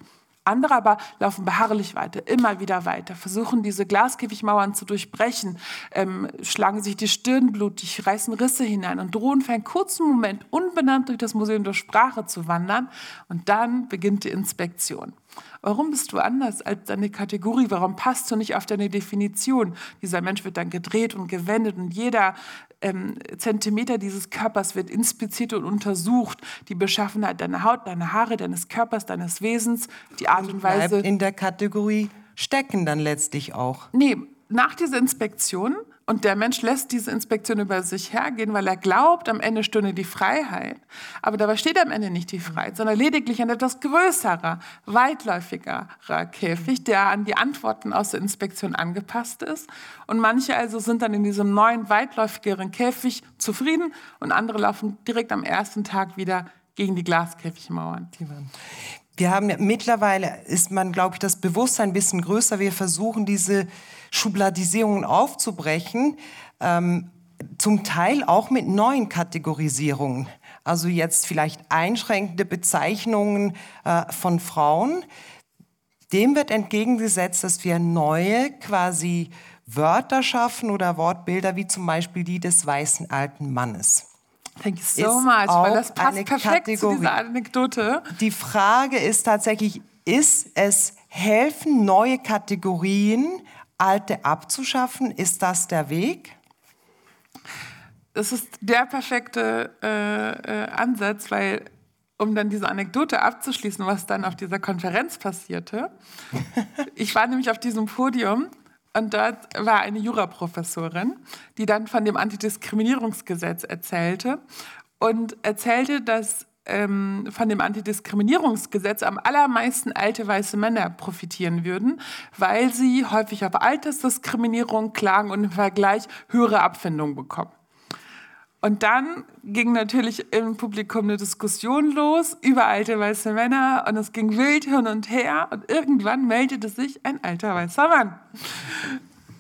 Andere aber laufen beharrlich weiter, immer wieder weiter, versuchen diese Glaskäfigmauern zu durchbrechen, ähm, schlagen sich die Stirn blutig, reißen Risse hinein und drohen für einen kurzen Moment unbenannt durch das Museum der Sprache zu wandern. Und dann beginnt die Inspektion. Warum bist du anders als deine Kategorie? Warum passt du nicht auf deine Definition? Dieser Mensch wird dann gedreht und gewendet und jeder ähm, Zentimeter dieses Körpers wird inspiziert und untersucht. Die Beschaffenheit deiner Haut, deiner Haare, deines Körpers, deines Wesens, die Art und Weise. Bleibt in der Kategorie stecken dann letztlich auch. Nee, nach dieser Inspektion und der Mensch lässt diese Inspektion über sich hergehen, weil er glaubt, am Ende stünde die Freiheit. Aber dabei steht am Ende nicht die Freiheit, sondern lediglich ein etwas größerer, weitläufigerer Käfig, der an die Antworten aus der Inspektion angepasst ist. Und manche also sind dann in diesem neuen, weitläufigeren Käfig zufrieden und andere laufen direkt am ersten Tag wieder gegen die Glaskäfigmauern. Wir haben mittlerweile ist man, glaube ich, das Bewusstsein ein bisschen größer. Wir versuchen diese Schubladisierungen aufzubrechen, ähm, zum Teil auch mit neuen Kategorisierungen. Also jetzt vielleicht einschränkende Bezeichnungen äh, von Frauen. Dem wird entgegengesetzt, dass wir neue quasi Wörter schaffen oder Wortbilder, wie zum Beispiel die des weißen alten Mannes. Thank you so much, weil das passt perfekt Kategorie. zu dieser Anekdote. Die Frage ist tatsächlich, ist es helfen neue Kategorien alte abzuschaffen? Ist das der Weg? Das ist der perfekte äh, äh, Ansatz, weil um dann diese Anekdote abzuschließen, was dann auf dieser Konferenz passierte. (laughs) ich war nämlich auf diesem Podium und dort war eine Juraprofessorin, die dann von dem Antidiskriminierungsgesetz erzählte und erzählte, dass ähm, von dem Antidiskriminierungsgesetz am allermeisten alte weiße Männer profitieren würden, weil sie häufig auf Altersdiskriminierung klagen und im Vergleich höhere Abfindungen bekommen. Und dann ging natürlich im Publikum eine Diskussion los über alte weiße Männer und es ging wild hin und her und irgendwann meldete sich ein alter weißer Mann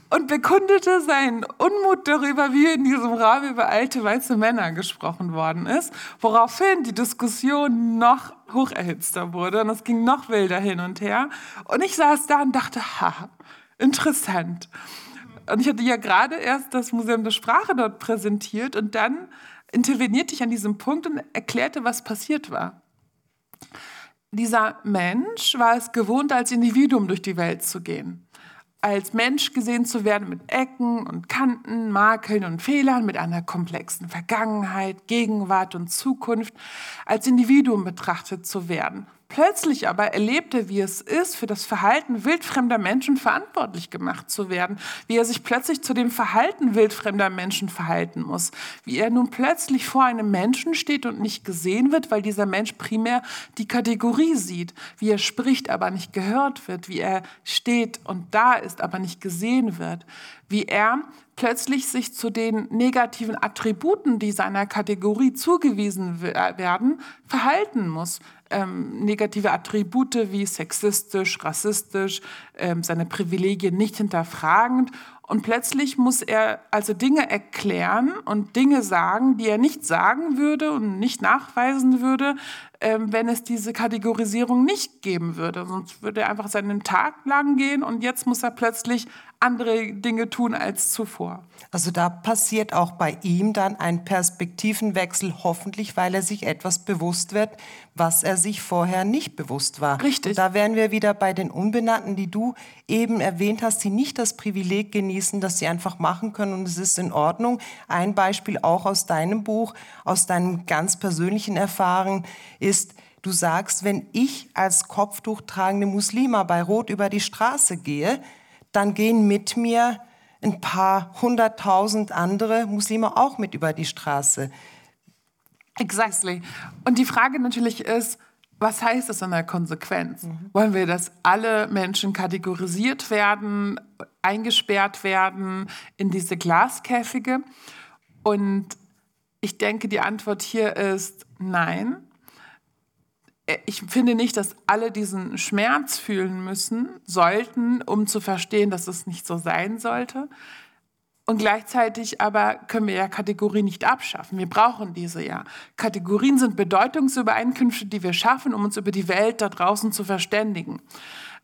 und bekundete seinen Unmut darüber, wie in diesem Raum über alte weiße Männer gesprochen worden ist, woraufhin die Diskussion noch hocherhitzter wurde und es ging noch wilder hin und her. Und ich saß da und dachte, ha, interessant. Und ich hatte ja gerade erst das Museum der Sprache dort präsentiert und dann intervenierte ich an diesem Punkt und erklärte, was passiert war. Dieser Mensch war es gewohnt, als Individuum durch die Welt zu gehen als Mensch gesehen zu werden mit Ecken und Kanten, Makeln und Fehlern, mit einer komplexen Vergangenheit, Gegenwart und Zukunft, als Individuum betrachtet zu werden. Plötzlich aber erlebt er, wie es ist, für das Verhalten wildfremder Menschen verantwortlich gemacht zu werden, wie er sich plötzlich zu dem Verhalten wildfremder Menschen verhalten muss, wie er nun plötzlich vor einem Menschen steht und nicht gesehen wird, weil dieser Mensch primär die Kategorie sieht, wie er spricht, aber nicht gehört wird, wie er steht und da ist, aber nicht gesehen wird, wie er plötzlich sich zu den negativen Attributen, die seiner Kategorie zugewiesen werden, verhalten muss ähm, negative Attribute wie sexistisch, rassistisch, ähm, seine Privilegien nicht hinterfragend. Und plötzlich muss er also Dinge erklären und Dinge sagen, die er nicht sagen würde und nicht nachweisen würde, ähm, wenn es diese Kategorisierung nicht geben würde. Sonst würde er einfach seinen Tag lang gehen und jetzt muss er plötzlich andere Dinge tun als zuvor. Also da passiert auch bei ihm dann ein Perspektivenwechsel, hoffentlich, weil er sich etwas bewusst wird, was er sich vorher nicht bewusst war. Richtig. Und da wären wir wieder bei den Unbenannten, die du eben erwähnt hast, die nicht das Privileg genießen, dass sie einfach machen können und es ist in Ordnung. Ein Beispiel auch aus deinem Buch, aus deinen ganz persönlichen Erfahrungen ist, du sagst, wenn ich als Kopftuch tragende Muslima bei Rot über die Straße gehe, dann gehen mit mir ein paar hunderttausend andere Muslime auch mit über die Straße. Exactly. Und die Frage natürlich ist, was heißt das in der Konsequenz? Mhm. Wollen wir, dass alle Menschen kategorisiert werden, eingesperrt werden in diese Glaskäfige? Und ich denke, die Antwort hier ist nein. Äh, ich finde nicht, dass alle diesen Schmerz fühlen müssen, sollten, um zu verstehen, dass es nicht so sein sollte. Und gleichzeitig aber können wir ja Kategorien nicht abschaffen. Wir brauchen diese ja. Kategorien sind Bedeutungsübereinkünfte, die wir schaffen, um uns über die Welt da draußen zu verständigen.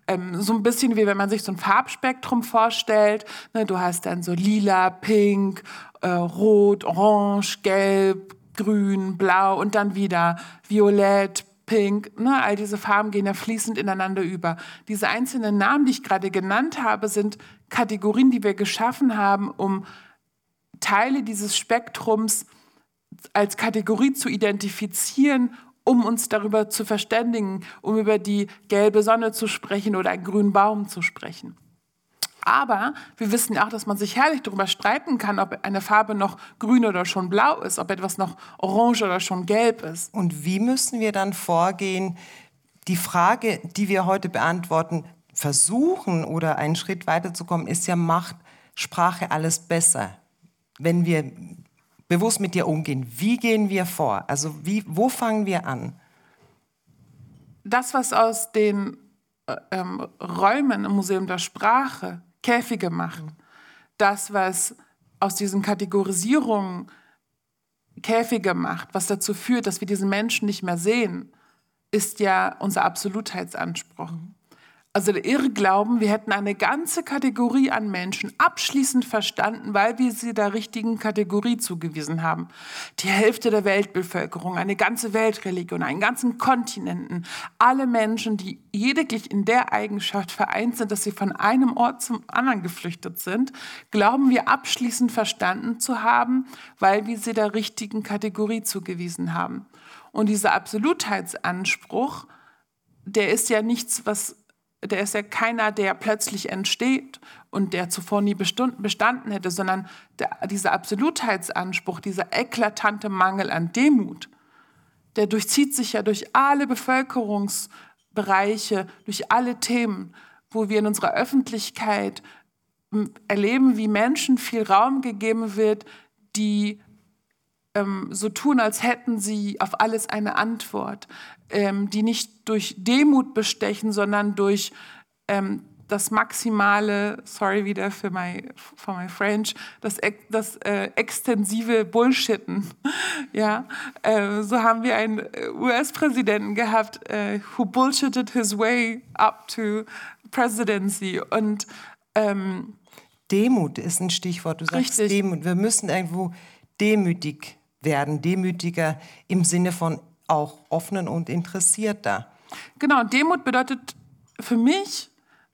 Ähm, so ein bisschen wie wenn man sich so ein Farbspektrum vorstellt. Ne, du hast dann so lila, pink, äh, rot, orange, gelb, grün, blau und dann wieder violett, Pink, ne, all diese Farben gehen ja fließend ineinander über. Diese einzelnen Namen, die ich gerade genannt habe, sind Kategorien, die wir geschaffen haben, um Teile dieses Spektrums als Kategorie zu identifizieren, um uns darüber zu verständigen, um über die gelbe Sonne zu sprechen oder einen grünen Baum zu sprechen. Aber wir wissen auch, dass man sich herrlich darüber streiten kann, ob eine Farbe noch grün oder schon blau ist, ob etwas noch orange oder schon gelb ist. Und wie müssen wir dann vorgehen? Die Frage, die wir heute beantworten, versuchen oder einen Schritt weiterzukommen, ist ja, macht Sprache alles besser? Wenn wir bewusst mit dir umgehen, wie gehen wir vor? Also wie, wo fangen wir an? Das, was aus den äh, ähm, Räumen im Museum der Sprache Käfige machen. Das, was aus diesen Kategorisierungen Käfige macht, was dazu führt, dass wir diesen Menschen nicht mehr sehen, ist ja unser Absolutheitsanspruch. Also der Irrglauben, wir hätten eine ganze Kategorie an Menschen abschließend verstanden, weil wir sie der richtigen Kategorie zugewiesen haben. Die Hälfte der Weltbevölkerung, eine ganze Weltreligion, einen ganzen Kontinenten, alle Menschen, die lediglich in der Eigenschaft vereint sind, dass sie von einem Ort zum anderen geflüchtet sind, glauben wir abschließend verstanden zu haben, weil wir sie der richtigen Kategorie zugewiesen haben. Und dieser Absolutheitsanspruch, der ist ja nichts, was der ist ja keiner, der plötzlich entsteht und der zuvor nie bestanden hätte, sondern der, dieser Absolutheitsanspruch, dieser eklatante Mangel an Demut, der durchzieht sich ja durch alle Bevölkerungsbereiche, durch alle Themen, wo wir in unserer Öffentlichkeit erleben, wie Menschen viel Raum gegeben wird, die ähm, so tun, als hätten sie auf alles eine Antwort, ähm, die nicht durch Demut bestechen, sondern durch ähm, das maximale, sorry wieder für my, for my French, das, das äh, extensive Bullshitten. (laughs) ja, äh, so haben wir einen äh, US-Präsidenten gehabt, äh, who bullshitted his way up to presidency und ähm, Demut ist ein Stichwort. Du sagst richtig. Demut. Wir müssen irgendwo demütig werden, demütiger im Sinne von auch offenen und interessierter. Genau, Demut bedeutet für mich,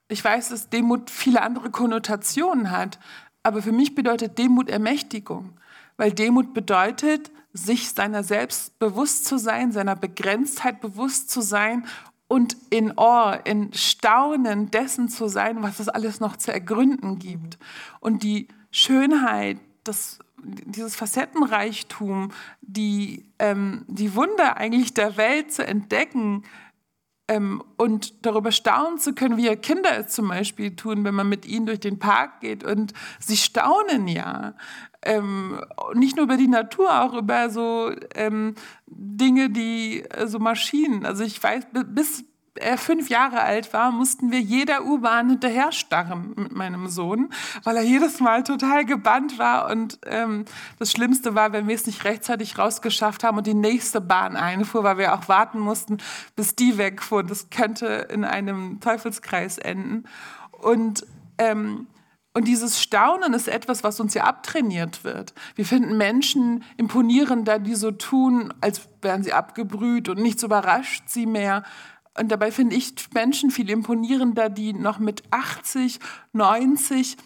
ich weiß, dass Demut viele andere Konnotationen hat, aber für mich bedeutet Demut Ermächtigung, weil Demut bedeutet, sich seiner selbst bewusst zu sein, seiner Begrenztheit bewusst zu sein und in Awe, in Staunen dessen zu sein, was es alles noch zu ergründen gibt. Und die Schönheit, das, dieses Facettenreichtum, die, ähm, die Wunder eigentlich der Welt zu entdecken, ähm, und darüber staunen zu können, wie ja Kinder es zum Beispiel tun, wenn man mit ihnen durch den Park geht und sie staunen ja. Ähm, nicht nur über die Natur, auch über so ähm, Dinge, die äh, so Maschinen. Also ich weiß, bis er fünf Jahre alt war, mussten wir jeder U-Bahn hinterher starren mit meinem Sohn, weil er jedes Mal total gebannt war. Und ähm, das Schlimmste war, wenn wir es nicht rechtzeitig rausgeschafft haben und die nächste Bahn einfuhr, weil wir auch warten mussten, bis die wegfuhr. Das könnte in einem Teufelskreis enden. Und ähm, und dieses Staunen ist etwas, was uns ja abtrainiert wird. Wir finden Menschen imponierender, die so tun, als wären sie abgebrüht und nichts überrascht sie mehr. Und dabei finde ich Menschen viel imponierender, die noch mit 80, 90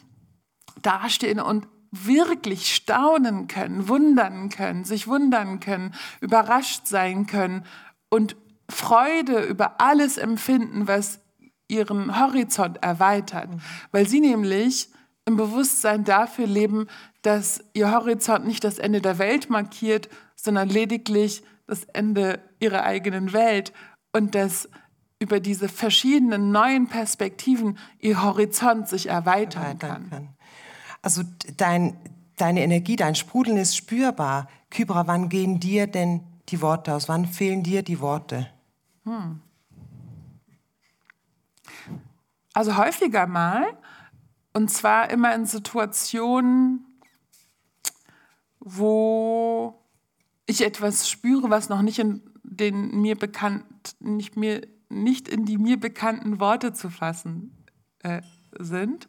dastehen und wirklich staunen können, wundern können, sich wundern können, überrascht sein können und Freude über alles empfinden, was ihren Horizont erweitert, mhm. weil sie nämlich im Bewusstsein dafür leben, dass ihr Horizont nicht das Ende der Welt markiert, sondern lediglich das Ende ihrer eigenen Welt und dass über diese verschiedenen neuen Perspektiven ihr Horizont sich erweitern, kann. Also dein, deine Energie, dein Sprudeln ist spürbar. Kybra, wann gehen dir denn die Worte aus? Wann fehlen dir die Worte? Hm. Also häufiger mal. Und zwar immer in Situationen, wo ich etwas spüre, was noch nicht in den mir bekannt, nicht mir, nicht in die mir bekannten Worte zu fassen äh, sind.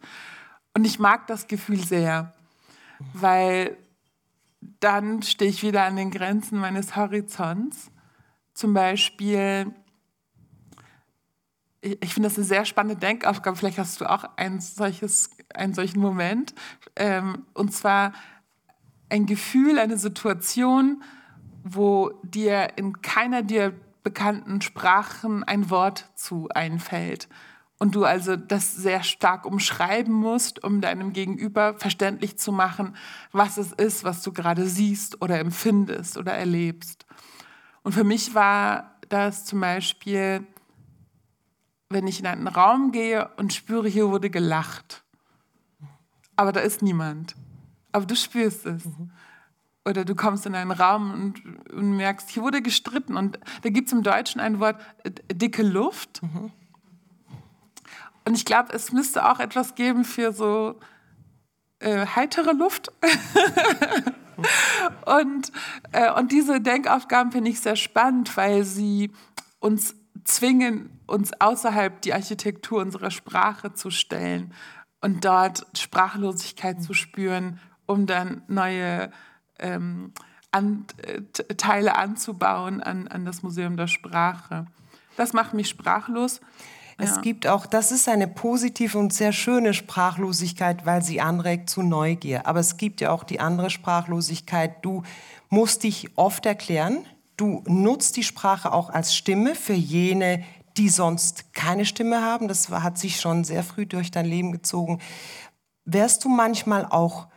Und ich mag das Gefühl sehr, weil dann stehe ich wieder an den Grenzen meines Horizonts. Zum Beispiel, ich, ich finde das eine sehr spannende Denkaufgabe. Vielleicht hast du auch ein solches, einen solchen Moment. Ähm, und zwar ein Gefühl, eine Situation, wo dir in keiner dir bekannten Sprachen ein Wort zu einfällt. Und du also das sehr stark umschreiben musst, um deinem Gegenüber verständlich zu machen, was es ist, was du gerade siehst oder empfindest oder erlebst. Und für mich war das zum Beispiel, wenn ich in einen Raum gehe und spüre, hier wurde gelacht. Aber da ist niemand. Aber du spürst es. Mhm oder du kommst in einen Raum und, und merkst, hier wurde gestritten. Und da gibt es im Deutschen ein Wort, äh, dicke Luft. Mhm. Und ich glaube, es müsste auch etwas geben für so äh, heitere Luft. (laughs) und, äh, und diese Denkaufgaben finde ich sehr spannend, weil sie uns zwingen, uns außerhalb die Architektur unserer Sprache zu stellen und dort Sprachlosigkeit zu spüren, um dann neue ähm, an, äh, Teile anzubauen an, an das Museum der Sprache. Das macht mich sprachlos. Es ja. gibt auch, das ist eine positive und sehr schöne Sprachlosigkeit, weil sie anregt zu Neugier. Aber es gibt ja auch die andere Sprachlosigkeit. Du musst dich oft erklären. Du nutzt die Sprache auch als Stimme für jene, die sonst keine Stimme haben. Das hat sich schon sehr früh durch dein Leben gezogen. Wärst du manchmal auch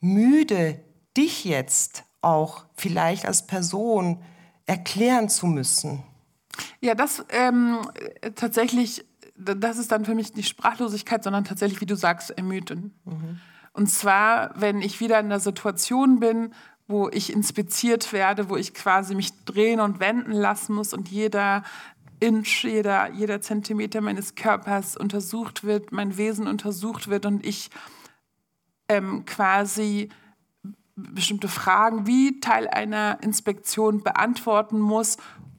müde, dich jetzt auch vielleicht als Person erklären zu müssen? Ja, das ähm, tatsächlich, das ist dann für mich nicht Sprachlosigkeit, sondern tatsächlich, wie du sagst, ermüden. Mhm. Und zwar, wenn ich wieder in der Situation bin, wo ich inspiziert werde, wo ich quasi mich drehen und wenden lassen muss und jeder Inch, jeder, jeder Zentimeter meines Körpers untersucht wird, mein Wesen untersucht wird und ich ähm, quasi bestimmte Fragen wie Teil einer Inspektion beantworten muss,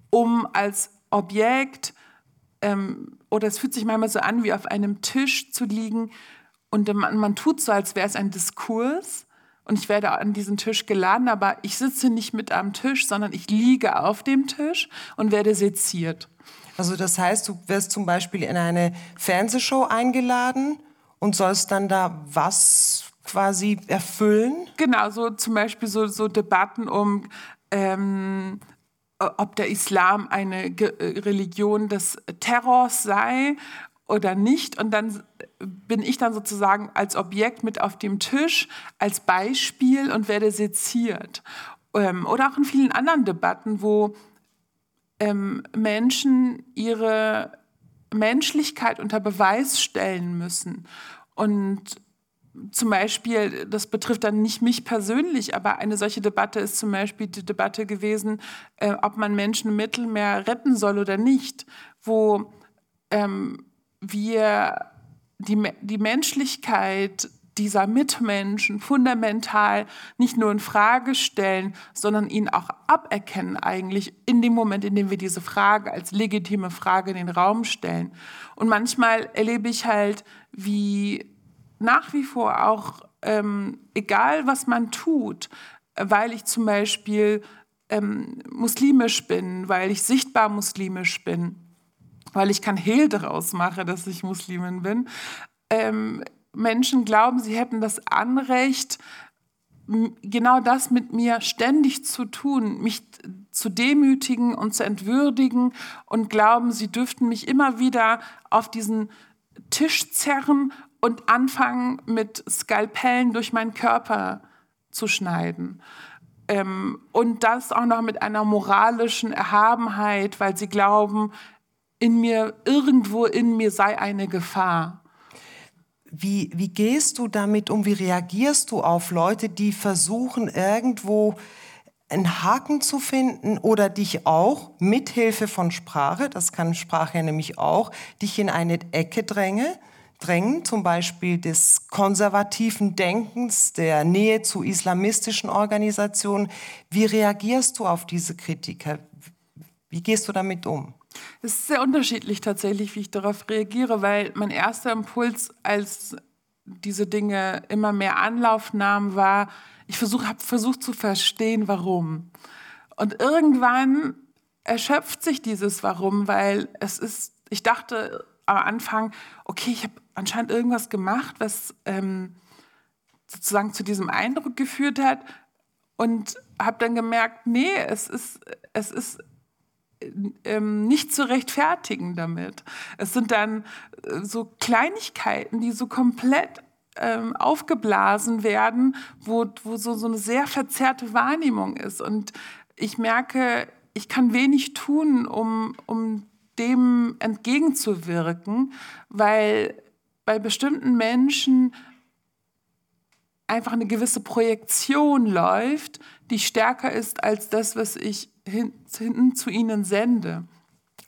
um als Objekt ähm, oder es fühlt sich manchmal so an, wie auf einem Tisch zu liegen und man, man tut so, als wäre es ein Diskurs und ich werde an diesen Tisch geladen, aber ich sitze nicht mit am Tisch, sondern ich liege auf dem Tisch und werde seziert. Also das heißt, du wirst zum Beispiel in eine Fernsehshow eingeladen und sollst dann da was quasi erfüllen? Genau, so zum Beispiel so, so Debatten um ähm, ob der Islam eine äh, Religion des Terrors sei oder nicht. Und dann bin ich dann sozusagen als Objekt mit auf dem Tisch, als Beispiel und werde seziert. Ähm, oder auch in vielen anderen Debatten, wo ähm, Menschen ihre Menschlichkeit unter Beweis stellen müssen. Und zum Beispiel, das betrifft dann nicht mich persönlich, aber eine solche Debatte ist zum Beispiel die Debatte gewesen, äh, ob man Menschen im Mittelmeer retten soll oder nicht, wo ähm, wir die, die Menschlichkeit dieser Mitmenschen fundamental nicht nur in Frage stellen, sondern ihn auch aberkennen eigentlich in dem Moment, in dem wir diese Frage als legitime Frage in den Raum stellen. Und manchmal erlebe ich halt, wie nach wie vor auch, ähm, egal was man tut, weil ich zum Beispiel ähm, muslimisch bin, weil ich sichtbar muslimisch bin, weil ich kein Hehl daraus mache, dass ich Muslimin bin. Ähm, Menschen glauben, sie hätten das Anrecht, genau das mit mir ständig zu tun, mich zu demütigen und zu entwürdigen und glauben, sie dürften mich immer wieder auf diesen Tisch zerren und anfangen, mit Skalpellen durch meinen Körper zu schneiden. Ähm, und das auch noch mit einer moralischen Erhabenheit, weil sie glauben, in mir, irgendwo in mir sei eine Gefahr. Wie, wie gehst du damit um? Wie reagierst du auf Leute, die versuchen, irgendwo einen Haken zu finden oder dich auch mithilfe von Sprache, das kann Sprache nämlich auch, dich in eine Ecke dränge, drängen, zum Beispiel des konservativen Denkens, der Nähe zu islamistischen Organisationen. Wie reagierst du auf diese Kritiker? Wie gehst du damit um? Es ist sehr unterschiedlich tatsächlich, wie ich darauf reagiere, weil mein erster Impuls, als diese Dinge immer mehr Anlauf nahmen, war, ich habe versucht zu verstehen, warum. Und irgendwann erschöpft sich dieses Warum, weil es ist, ich dachte am Anfang, okay, ich habe anscheinend irgendwas gemacht, was ähm, sozusagen zu diesem Eindruck geführt hat und habe dann gemerkt, nee, es ist, es ist ähm, nicht zu rechtfertigen damit. Es sind dann äh, so Kleinigkeiten, die so komplett ähm, aufgeblasen werden, wo, wo so, so eine sehr verzerrte Wahrnehmung ist. Und ich merke, ich kann wenig tun, um, um dem entgegenzuwirken, weil bei bestimmten Menschen einfach eine gewisse Projektion läuft, die stärker ist als das, was ich hinten zu ihnen sende.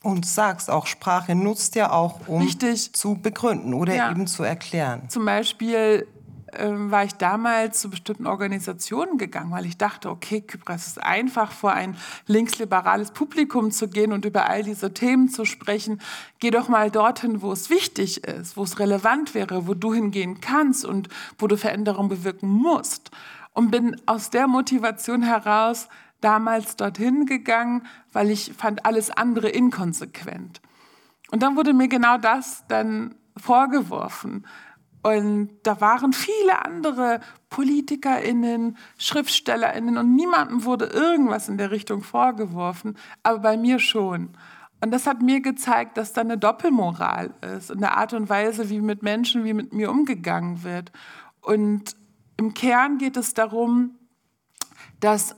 Und sagst auch, Sprache nutzt ja auch, um Richtig. zu begründen oder ja. eben zu erklären. Zum Beispiel ähm, war ich damals zu bestimmten Organisationen gegangen, weil ich dachte, okay, Kypros ist einfach, vor ein linksliberales Publikum zu gehen und über all diese Themen zu sprechen. Geh doch mal dorthin, wo es wichtig ist, wo es relevant wäre, wo du hingehen kannst und wo du Veränderungen bewirken musst. Und bin aus der Motivation heraus damals dorthin gegangen, weil ich fand alles andere inkonsequent. Und dann wurde mir genau das dann vorgeworfen. Und da waren viele andere PolitikerInnen, SchriftstellerInnen und niemandem wurde irgendwas in der Richtung vorgeworfen, aber bei mir schon. Und das hat mir gezeigt, dass da eine Doppelmoral ist in der Art und Weise, wie mit Menschen, wie mit mir umgegangen wird. Und im Kern geht es darum, dass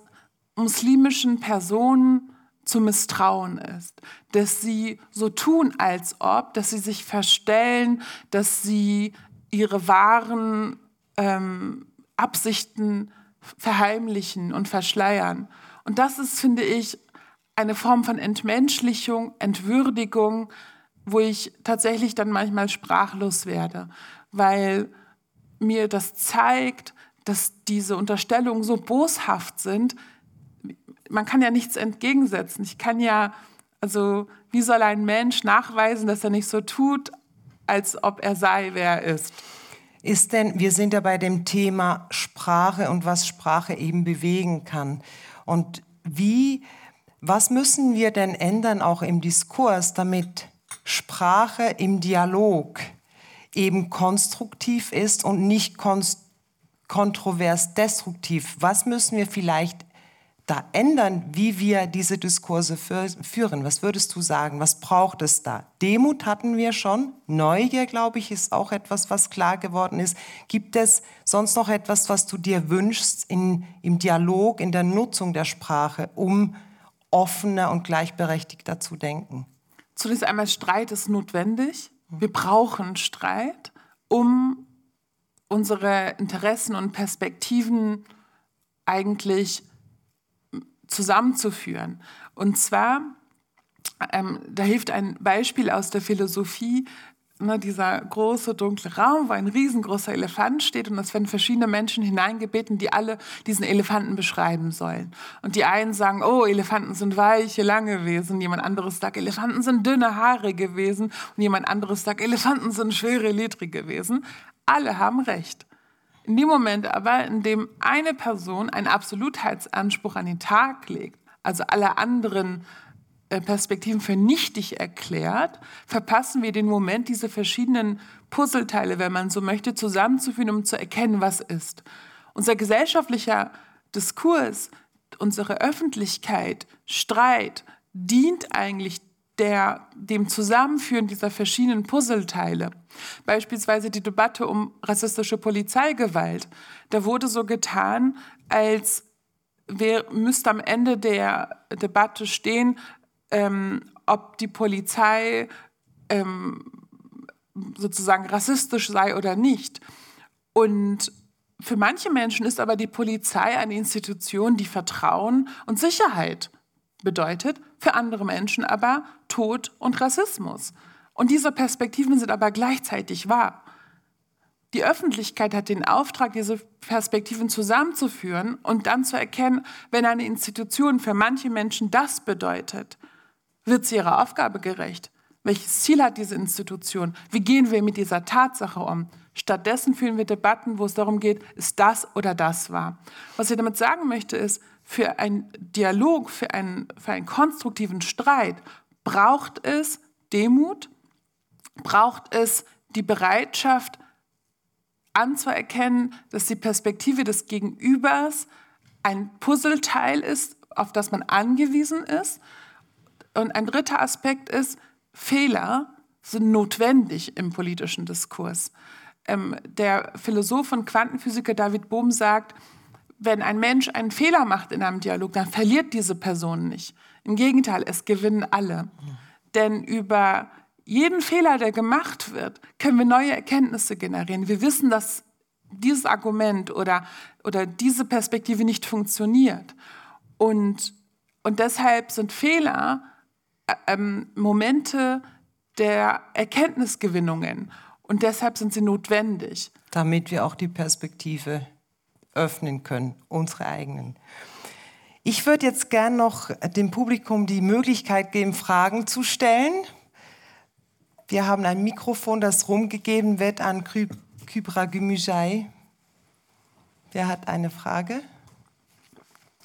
muslimischen Personen zu misstrauen ist, dass sie so tun, als ob, dass sie sich verstellen, dass sie ihre wahren ähm, Absichten verheimlichen und verschleiern. Und das ist, finde ich, eine Form von Entmenschlichung, Entwürdigung, wo ich tatsächlich dann manchmal sprachlos werde, weil mir das zeigt, dass diese Unterstellungen so boshaft sind, man kann ja nichts entgegensetzen. Ich kann ja, also wie soll ein Mensch nachweisen, dass er nicht so tut, als ob er sei, wer er ist? Ist denn, wir sind ja bei dem Thema Sprache und was Sprache eben bewegen kann. Und wie, was müssen wir denn ändern auch im Diskurs, damit Sprache im Dialog eben konstruktiv ist und nicht kontrovers destruktiv? Was müssen wir vielleicht da ändern, wie wir diese Diskurse führen? Was würdest du sagen? Was braucht es da? Demut hatten wir schon. Neugier, glaube ich, ist auch etwas, was klar geworden ist. Gibt es sonst noch etwas, was du dir wünschst in, im Dialog, in der Nutzung der Sprache, um offener und gleichberechtigter zu denken? Zunächst einmal, Streit ist notwendig. Wir brauchen Streit, um unsere Interessen und Perspektiven eigentlich zusammenzuführen. Und zwar, ähm, da hilft ein Beispiel aus der Philosophie, ne, dieser große dunkle Raum, wo ein riesengroßer Elefant steht und es werden verschiedene Menschen hineingebeten, die alle diesen Elefanten beschreiben sollen. Und die einen sagen, oh, Elefanten sind weiche, lange Wesen. Jemand anderes sagt, Elefanten sind dünne, haarige Wesen. Und jemand anderes sagt, Elefanten sind schwere, ledrige Wesen. Alle haben recht. In dem Moment aber, in dem eine Person einen Absolutheitsanspruch an den Tag legt, also alle anderen äh, Perspektiven für nichtig erklärt, verpassen wir den Moment, diese verschiedenen Puzzleteile, wenn man so möchte, zusammenzuführen, um zu erkennen, was ist. Unser gesellschaftlicher Diskurs, unsere Öffentlichkeit, Streit dient eigentlich der, dem Zusammenführen dieser verschiedenen Puzzleteile. Beispielsweise die Debatte um rassistische Polizeigewalt. Da wurde so getan, als wer müsste am Ende der Debatte stehen, ähm, ob die Polizei ähm, sozusagen rassistisch sei oder nicht. Und für manche Menschen ist aber die Polizei eine Institution, die Vertrauen und Sicherheit bedeutet, für andere Menschen aber Tod und Rassismus. Und diese Perspektiven sind aber gleichzeitig wahr. Die Öffentlichkeit hat den Auftrag, diese Perspektiven zusammenzuführen und dann zu erkennen, wenn eine Institution für manche Menschen das bedeutet, wird sie ihrer Aufgabe gerecht. Welches Ziel hat diese Institution? Wie gehen wir mit dieser Tatsache um? Stattdessen führen wir Debatten, wo es darum geht, ist das oder das wahr. Was ich damit sagen möchte, ist, für einen Dialog, für einen, für einen konstruktiven Streit braucht es Demut, braucht es die Bereitschaft anzuerkennen, dass die Perspektive des Gegenübers ein Puzzleteil ist, auf das man angewiesen ist. Und ein dritter Aspekt ist, Fehler sind notwendig im politischen Diskurs. Ähm, der Philosoph und Quantenphysiker David Bohm sagt, wenn ein Mensch einen Fehler macht in einem Dialog, dann verliert diese Person nicht. Im Gegenteil, es gewinnen alle. Denn über jeden Fehler, der gemacht wird, können wir neue Erkenntnisse generieren. Wir wissen, dass dieses Argument oder, oder diese Perspektive nicht funktioniert. Und, und deshalb sind Fehler äh, ähm, Momente der Erkenntnisgewinnungen. Und deshalb sind sie notwendig. Damit wir auch die Perspektive öffnen können, unsere eigenen. Ich würde jetzt gern noch dem Publikum die Möglichkeit geben, Fragen zu stellen. Wir haben ein Mikrofon, das rumgegeben wird an Kybra Gümüşay. Wer hat eine Frage?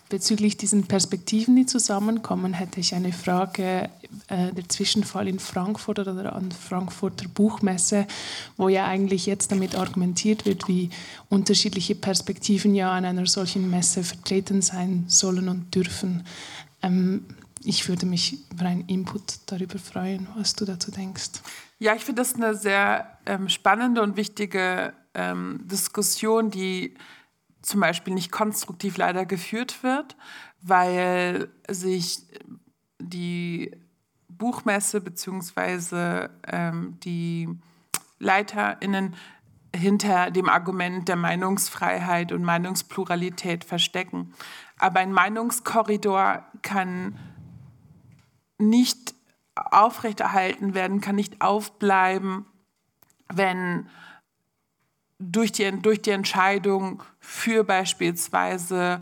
Bezüglich diesen Perspektiven, die zusammenkommen, hätte ich eine Frage. Äh, der Zwischenfall in Frankfurt oder an Frankfurter Buchmesse, wo ja eigentlich jetzt damit argumentiert wird, wie unterschiedliche Perspektiven ja an einer solchen Messe vertreten sein sollen und dürfen. Ähm, ich würde mich über einen Input darüber freuen, was du dazu denkst. Ja, ich finde das eine sehr ähm, spannende und wichtige ähm, Diskussion, die zum Beispiel nicht konstruktiv leider geführt wird, weil sich die Buchmesse bzw. Ähm, die LeiterInnen hinter dem Argument der Meinungsfreiheit und Meinungspluralität verstecken. Aber ein Meinungskorridor kann nicht aufrechterhalten werden, kann nicht aufbleiben, wenn durch die, durch die Entscheidung für beispielsweise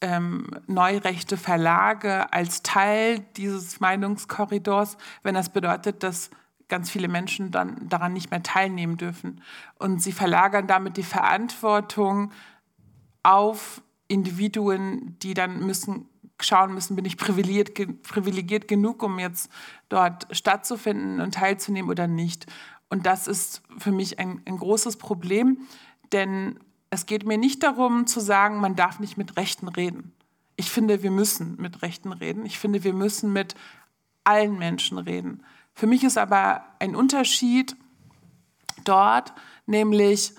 ähm, neurechte Verlage als Teil dieses Meinungskorridors, wenn das bedeutet, dass ganz viele Menschen dann daran nicht mehr teilnehmen dürfen. Und sie verlagern damit die Verantwortung auf Individuen, die dann müssen schauen müssen, bin ich privilegiert, privilegiert genug, um jetzt dort stattzufinden und teilzunehmen oder nicht. Und das ist für mich ein, ein großes Problem, denn es geht mir nicht darum zu sagen, man darf nicht mit Rechten reden. ich finde, wir müssen mit Rechten reden. Ich finde, wir müssen mit allen Menschen reden. Für mich ist aber ein Unterschied dort, nämlich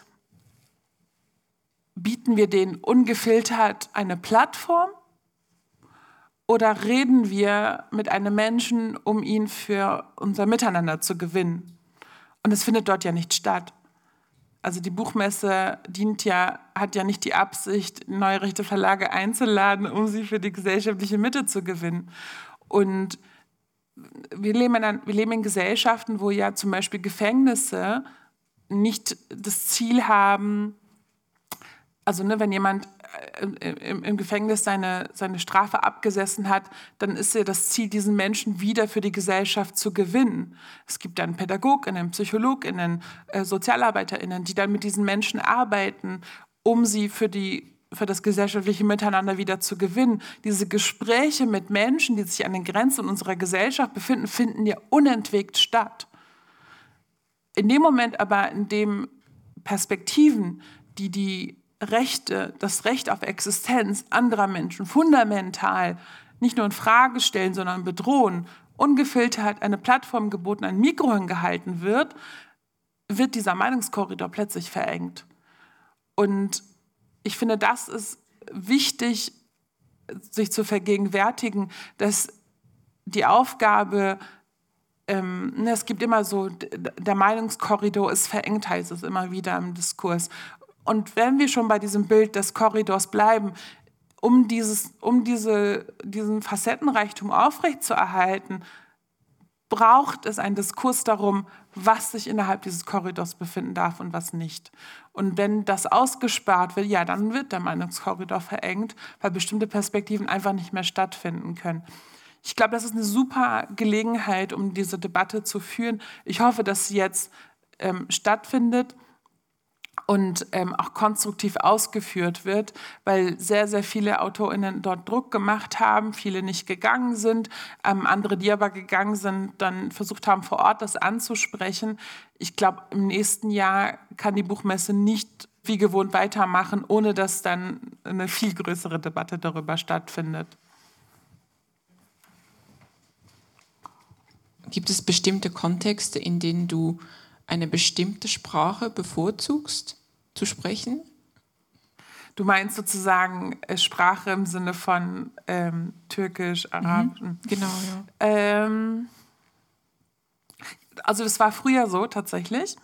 bieten wir denen ungefiltert eine Plattform oder reden wir mit einem Menschen, um ihn für unser Miteinander zu gewinnen? Und es findet dort ja nicht statt. Also die Buchmesse dient ja, hat ja nicht die Absicht, neue rechte Verlage einzuladen, um sie für die gesellschaftliche Mitte zu gewinnen. Und wir leben, in, wir leben in Gesellschaften, wo ja zum Beispiel Gefängnisse nicht das Ziel haben, also ne, wenn jemand äh, im, im, Gefängnis seine, seine Strafe abgesessen hat, dann ist ja das Ziel, diesen Menschen wieder für die Gesellschaft zu gewinnen. Es gibt dann PädagogInnen, PsychologInnen, äh, SozialarbeiterInnen, die dann mit diesen Menschen arbeiten, um sie für die für das gesellschaftliche Miteinander wieder zu gewinnen. Diese Gespräche mit Menschen, die sich an den Grenzen unserer Gesellschaft befinden, finden ja unentwegt statt. In dem Moment aber, in dem Perspektiven, die die Rechte, das Recht auf Existenz anderer Menschen fundamental nicht nur in Frage stellen, sondern bedrohen, ungefiltert eine Plattform geboten, ein Mikro hingehalten wird, wird dieser Meinungskorridor plötzlich verengt. Und ich finde, das ist wichtig, sich zu vergegenwärtigen, dass die Aufgabe, ähm, ne, es gibt immer so, der Meinungskorridor ist verengt, heißt es immer wieder im Diskurs. Und wenn wir schon bei diesem Bild des Korridors bleiben, um, dieses, um diese, diesen Facettenreichtum aufrechtzuerhalten, braucht es einen Diskurs darum, was sich innerhalb dieses Korridors befinden darf und was nicht. Und wenn das ausgespart wird, ja, dann wird der Meinungskorridor verengt, weil bestimmte Perspektiven einfach nicht mehr stattfinden können. Ich glaube, das ist eine super Gelegenheit, um diese Debatte zu führen. Ich hoffe, dass sie jetzt ähm, stattfindet und ähm, auch konstruktiv ausgeführt wird, weil sehr, sehr viele AutorInnen dort Druck gemacht haben, viele nicht gegangen sind, ähm, andere, die aber gegangen sind, dann versucht haben, vor Ort das anzusprechen. Ich glaube, im nächsten Jahr kann die Buchmesse nicht wie gewohnt weitermachen, ohne dass dann eine viel größere Debatte darüber stattfindet. Gibt es bestimmte Kontexte, in denen du eine bestimmte Sprache bevorzugst? Zu sprechen? Du meinst sozusagen äh, Sprache im Sinne von ähm, Türkisch, Arabisch. Mhm, genau, ja. Ähm, also das war früher so tatsächlich.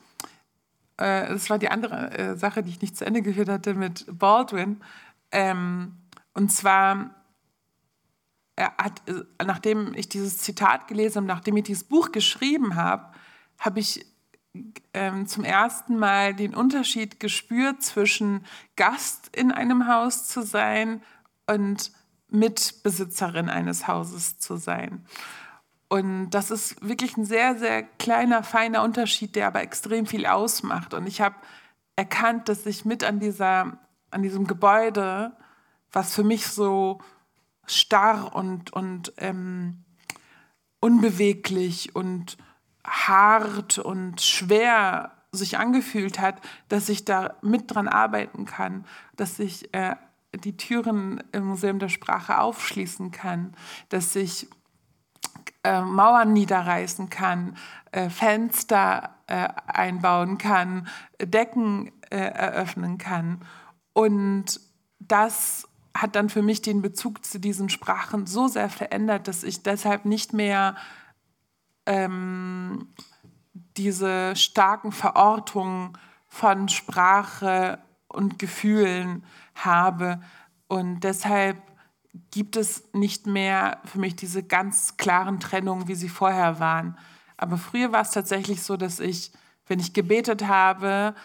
Äh, das war die andere äh, Sache, die ich nicht zu Ende geführt hatte mit Baldwin. Ähm, und zwar hat, äh, nachdem ich dieses Zitat gelesen habe, nachdem ich dieses Buch geschrieben habe, habe ich ähm, zum ersten Mal den Unterschied gespürt zwischen Gast in einem Haus zu sein und Mitbesitzerin eines Hauses zu sein. Und das ist wirklich ein sehr, sehr kleiner, feiner Unterschied, der aber extrem viel ausmacht. Und ich habe erkannt, dass ich mit an, dieser, an diesem Gebäude, was für mich so starr und, und ähm, unbeweglich und hart und schwer sich angefühlt hat, dass ich da mit dran arbeiten kann, dass ich äh, die Türen im Museum der Sprache aufschließen kann, dass ich äh, Mauern niederreißen kann, äh, Fenster äh, einbauen kann, Decken äh, eröffnen kann. Und das hat dann für mich den Bezug zu diesen Sprachen so sehr verändert, dass ich deshalb nicht mehr ähm, diese starken Verortungen von Sprache und Gefühlen habe. Und deshalb gibt es nicht mehr für mich diese ganz klaren Trennungen, wie sie vorher waren. Aber früher war es tatsächlich so, dass ich, wenn ich gebetet habe,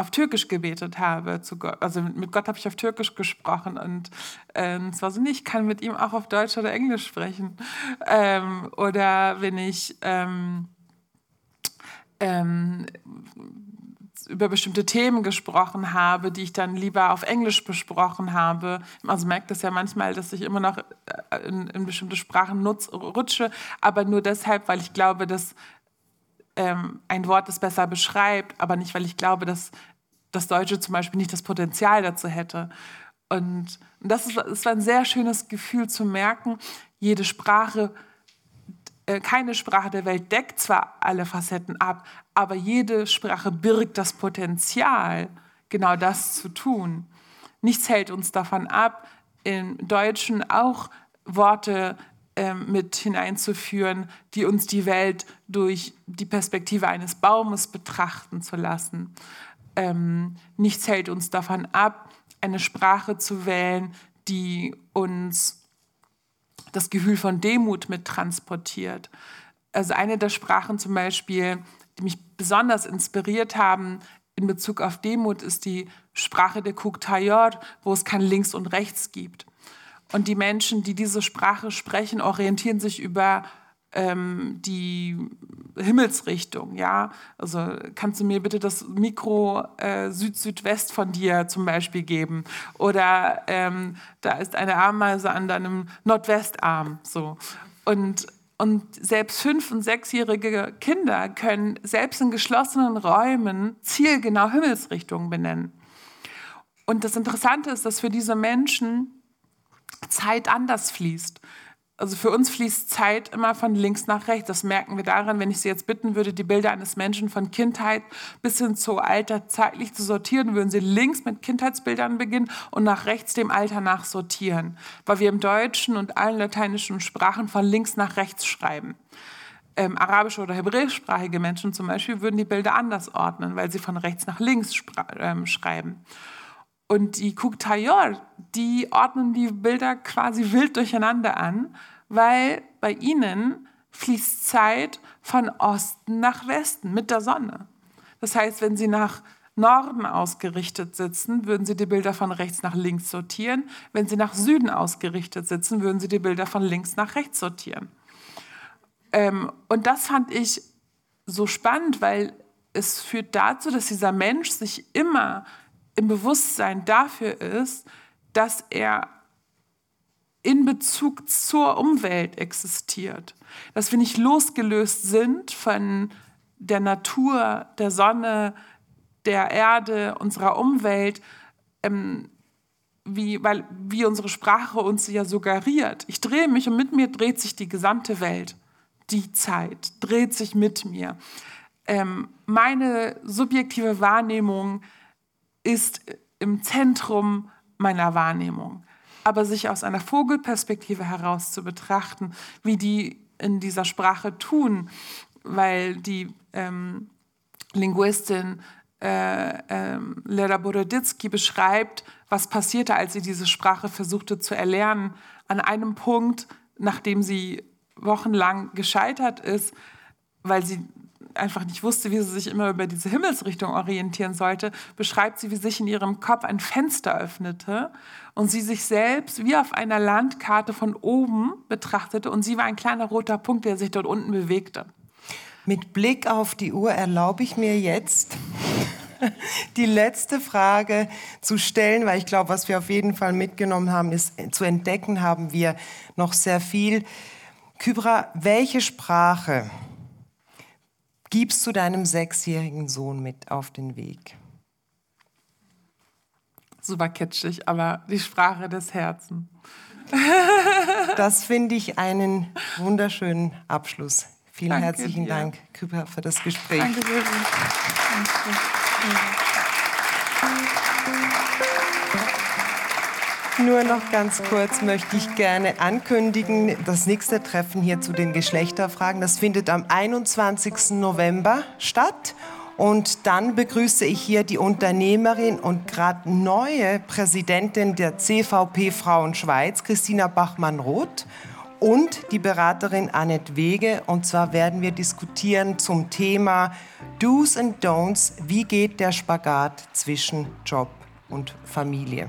auf Türkisch gebetet habe zu Gott. Also mit Gott habe ich auf Türkisch gesprochen und ähm, es war so, nee, ich kann mit ihm auch auf Deutsch oder Englisch sprechen. Ähm, oder wenn ich ähm, ähm, über bestimmte Themen gesprochen habe, die ich dann lieber auf Englisch besprochen habe. Also merkt das ja manchmal, dass ich immer noch äh, in, in bestimmte Sprachen nutz, rutsche, aber nur deshalb, weil ich glaube, dass ähm, ein Wort es besser beschreibt, aber nicht, weil ich glaube, dass das Deutsche zum Beispiel nicht das Potenzial dazu hätte. Und das, ist, war ein sehr schönes Gefühl zu merken, jede Sprache, äh, keine Sprache der Welt deckt zwar alle Facetten ab, aber jede Sprache birgt das Potenzial, genau das zu tun. Nichts hält uns davon ab, im Deutschen auch Worte ähm, mit hineinzuführen, die uns die Welt durch die Perspektive eines Baumes betrachten zu lassen. Ähm, nichts hält uns davon ab, eine Sprache zu wählen, die uns das Gefühl von Demut mit transportiert. Also eine der Sprachen zum Beispiel, die mich besonders inspiriert haben in Bezug auf Demut, ist die Sprache der Kuktayor, wo es kein Links und Rechts gibt. Und die Menschen, die diese Sprache sprechen, orientieren sich über ähm, die Himmelsrichtung, ja. Also kannst du mir bitte das Mikro äh, Süd-Südwest von dir zum Beispiel geben? Oder ähm, da ist eine Ameise an deinem Nordwestarm, so. Und, und selbst fünf- und sechsjährige Kinder können selbst in geschlossenen Räumen zielgenau Himmelsrichtungen benennen. Und das Interessante ist, dass für diese Menschen Zeit anders fließt. Also für uns fließt Zeit immer von links nach rechts. Das merken wir daran, wenn ich Sie jetzt bitten würde, die Bilder eines Menschen von Kindheit bis hin zu Alter zeitlich zu sortieren, würden Sie links mit Kindheitsbildern beginnen und nach rechts dem Alter nach sortieren. Weil wir im Deutschen und allen lateinischen Sprachen von links nach rechts schreiben. Ähm, arabische oder hebräischsprachige Menschen zum Beispiel würden die Bilder anders ordnen, weil sie von rechts nach links ähm, schreiben. Und die Kuktayor, die ordnen die Bilder quasi wild durcheinander an, weil bei ihnen fließt Zeit von Osten nach Westen mit der Sonne. Das heißt, wenn sie nach Norden ausgerichtet sitzen, würden sie die Bilder von rechts nach links sortieren. Wenn sie nach Süden ausgerichtet sitzen, würden sie die Bilder von links nach rechts sortieren. Ähm, und das fand ich so spannend, weil es führt dazu, dass dieser Mensch sich immer im Bewusstsein dafür ist, dass er in Bezug zur Umwelt existiert. Dass wir nicht losgelöst sind von der Natur, der Sonne, der Erde, unserer Umwelt, ähm, wie, weil, wie unsere Sprache uns ja suggeriert. Ich drehe mich und mit mir dreht sich die gesamte Welt. Die Zeit dreht sich mit mir. Ähm, meine subjektive Wahrnehmung ist im Zentrum meiner Wahrnehmung. Aber sich aus einer Vogelperspektive heraus zu betrachten, wie die in dieser Sprache tun, weil die ähm, Linguistin äh, äh, Lera Boroditsky beschreibt, was passierte, als sie diese Sprache versuchte zu erlernen. An einem Punkt, nachdem sie wochenlang gescheitert ist, weil sie einfach nicht wusste, wie sie sich immer über diese Himmelsrichtung orientieren sollte, beschreibt sie, wie sich in ihrem Kopf ein Fenster öffnete und sie sich selbst wie auf einer Landkarte von oben betrachtete und sie war ein kleiner roter Punkt, der sich dort unten bewegte. Mit Blick auf die Uhr erlaube ich mir jetzt (laughs) die letzte Frage zu stellen, weil ich glaube, was wir auf jeden Fall mitgenommen haben, ist zu entdecken haben wir noch sehr viel. Kybra, welche Sprache gibst du deinem sechsjährigen Sohn mit auf den Weg? Super kitschig, aber die Sprache des Herzens. (laughs) Das finde ich einen wunderschönen Abschluss. Vielen Danke herzlichen dir. Dank, Küper, für das Gespräch. Danke sehr. Danke. Nur noch ganz kurz möchte ich gerne ankündigen, das nächste Treffen hier zu den Geschlechterfragen, das findet am 21. November statt. Und dann begrüße ich hier die Unternehmerin und gerade neue Präsidentin der CVP Frauen Schweiz, Christina Bachmann-Roth, und die Beraterin Annette Wege. Und zwar werden wir diskutieren zum Thema Do's and Don'ts. Wie geht der Spagat zwischen Job und Familie.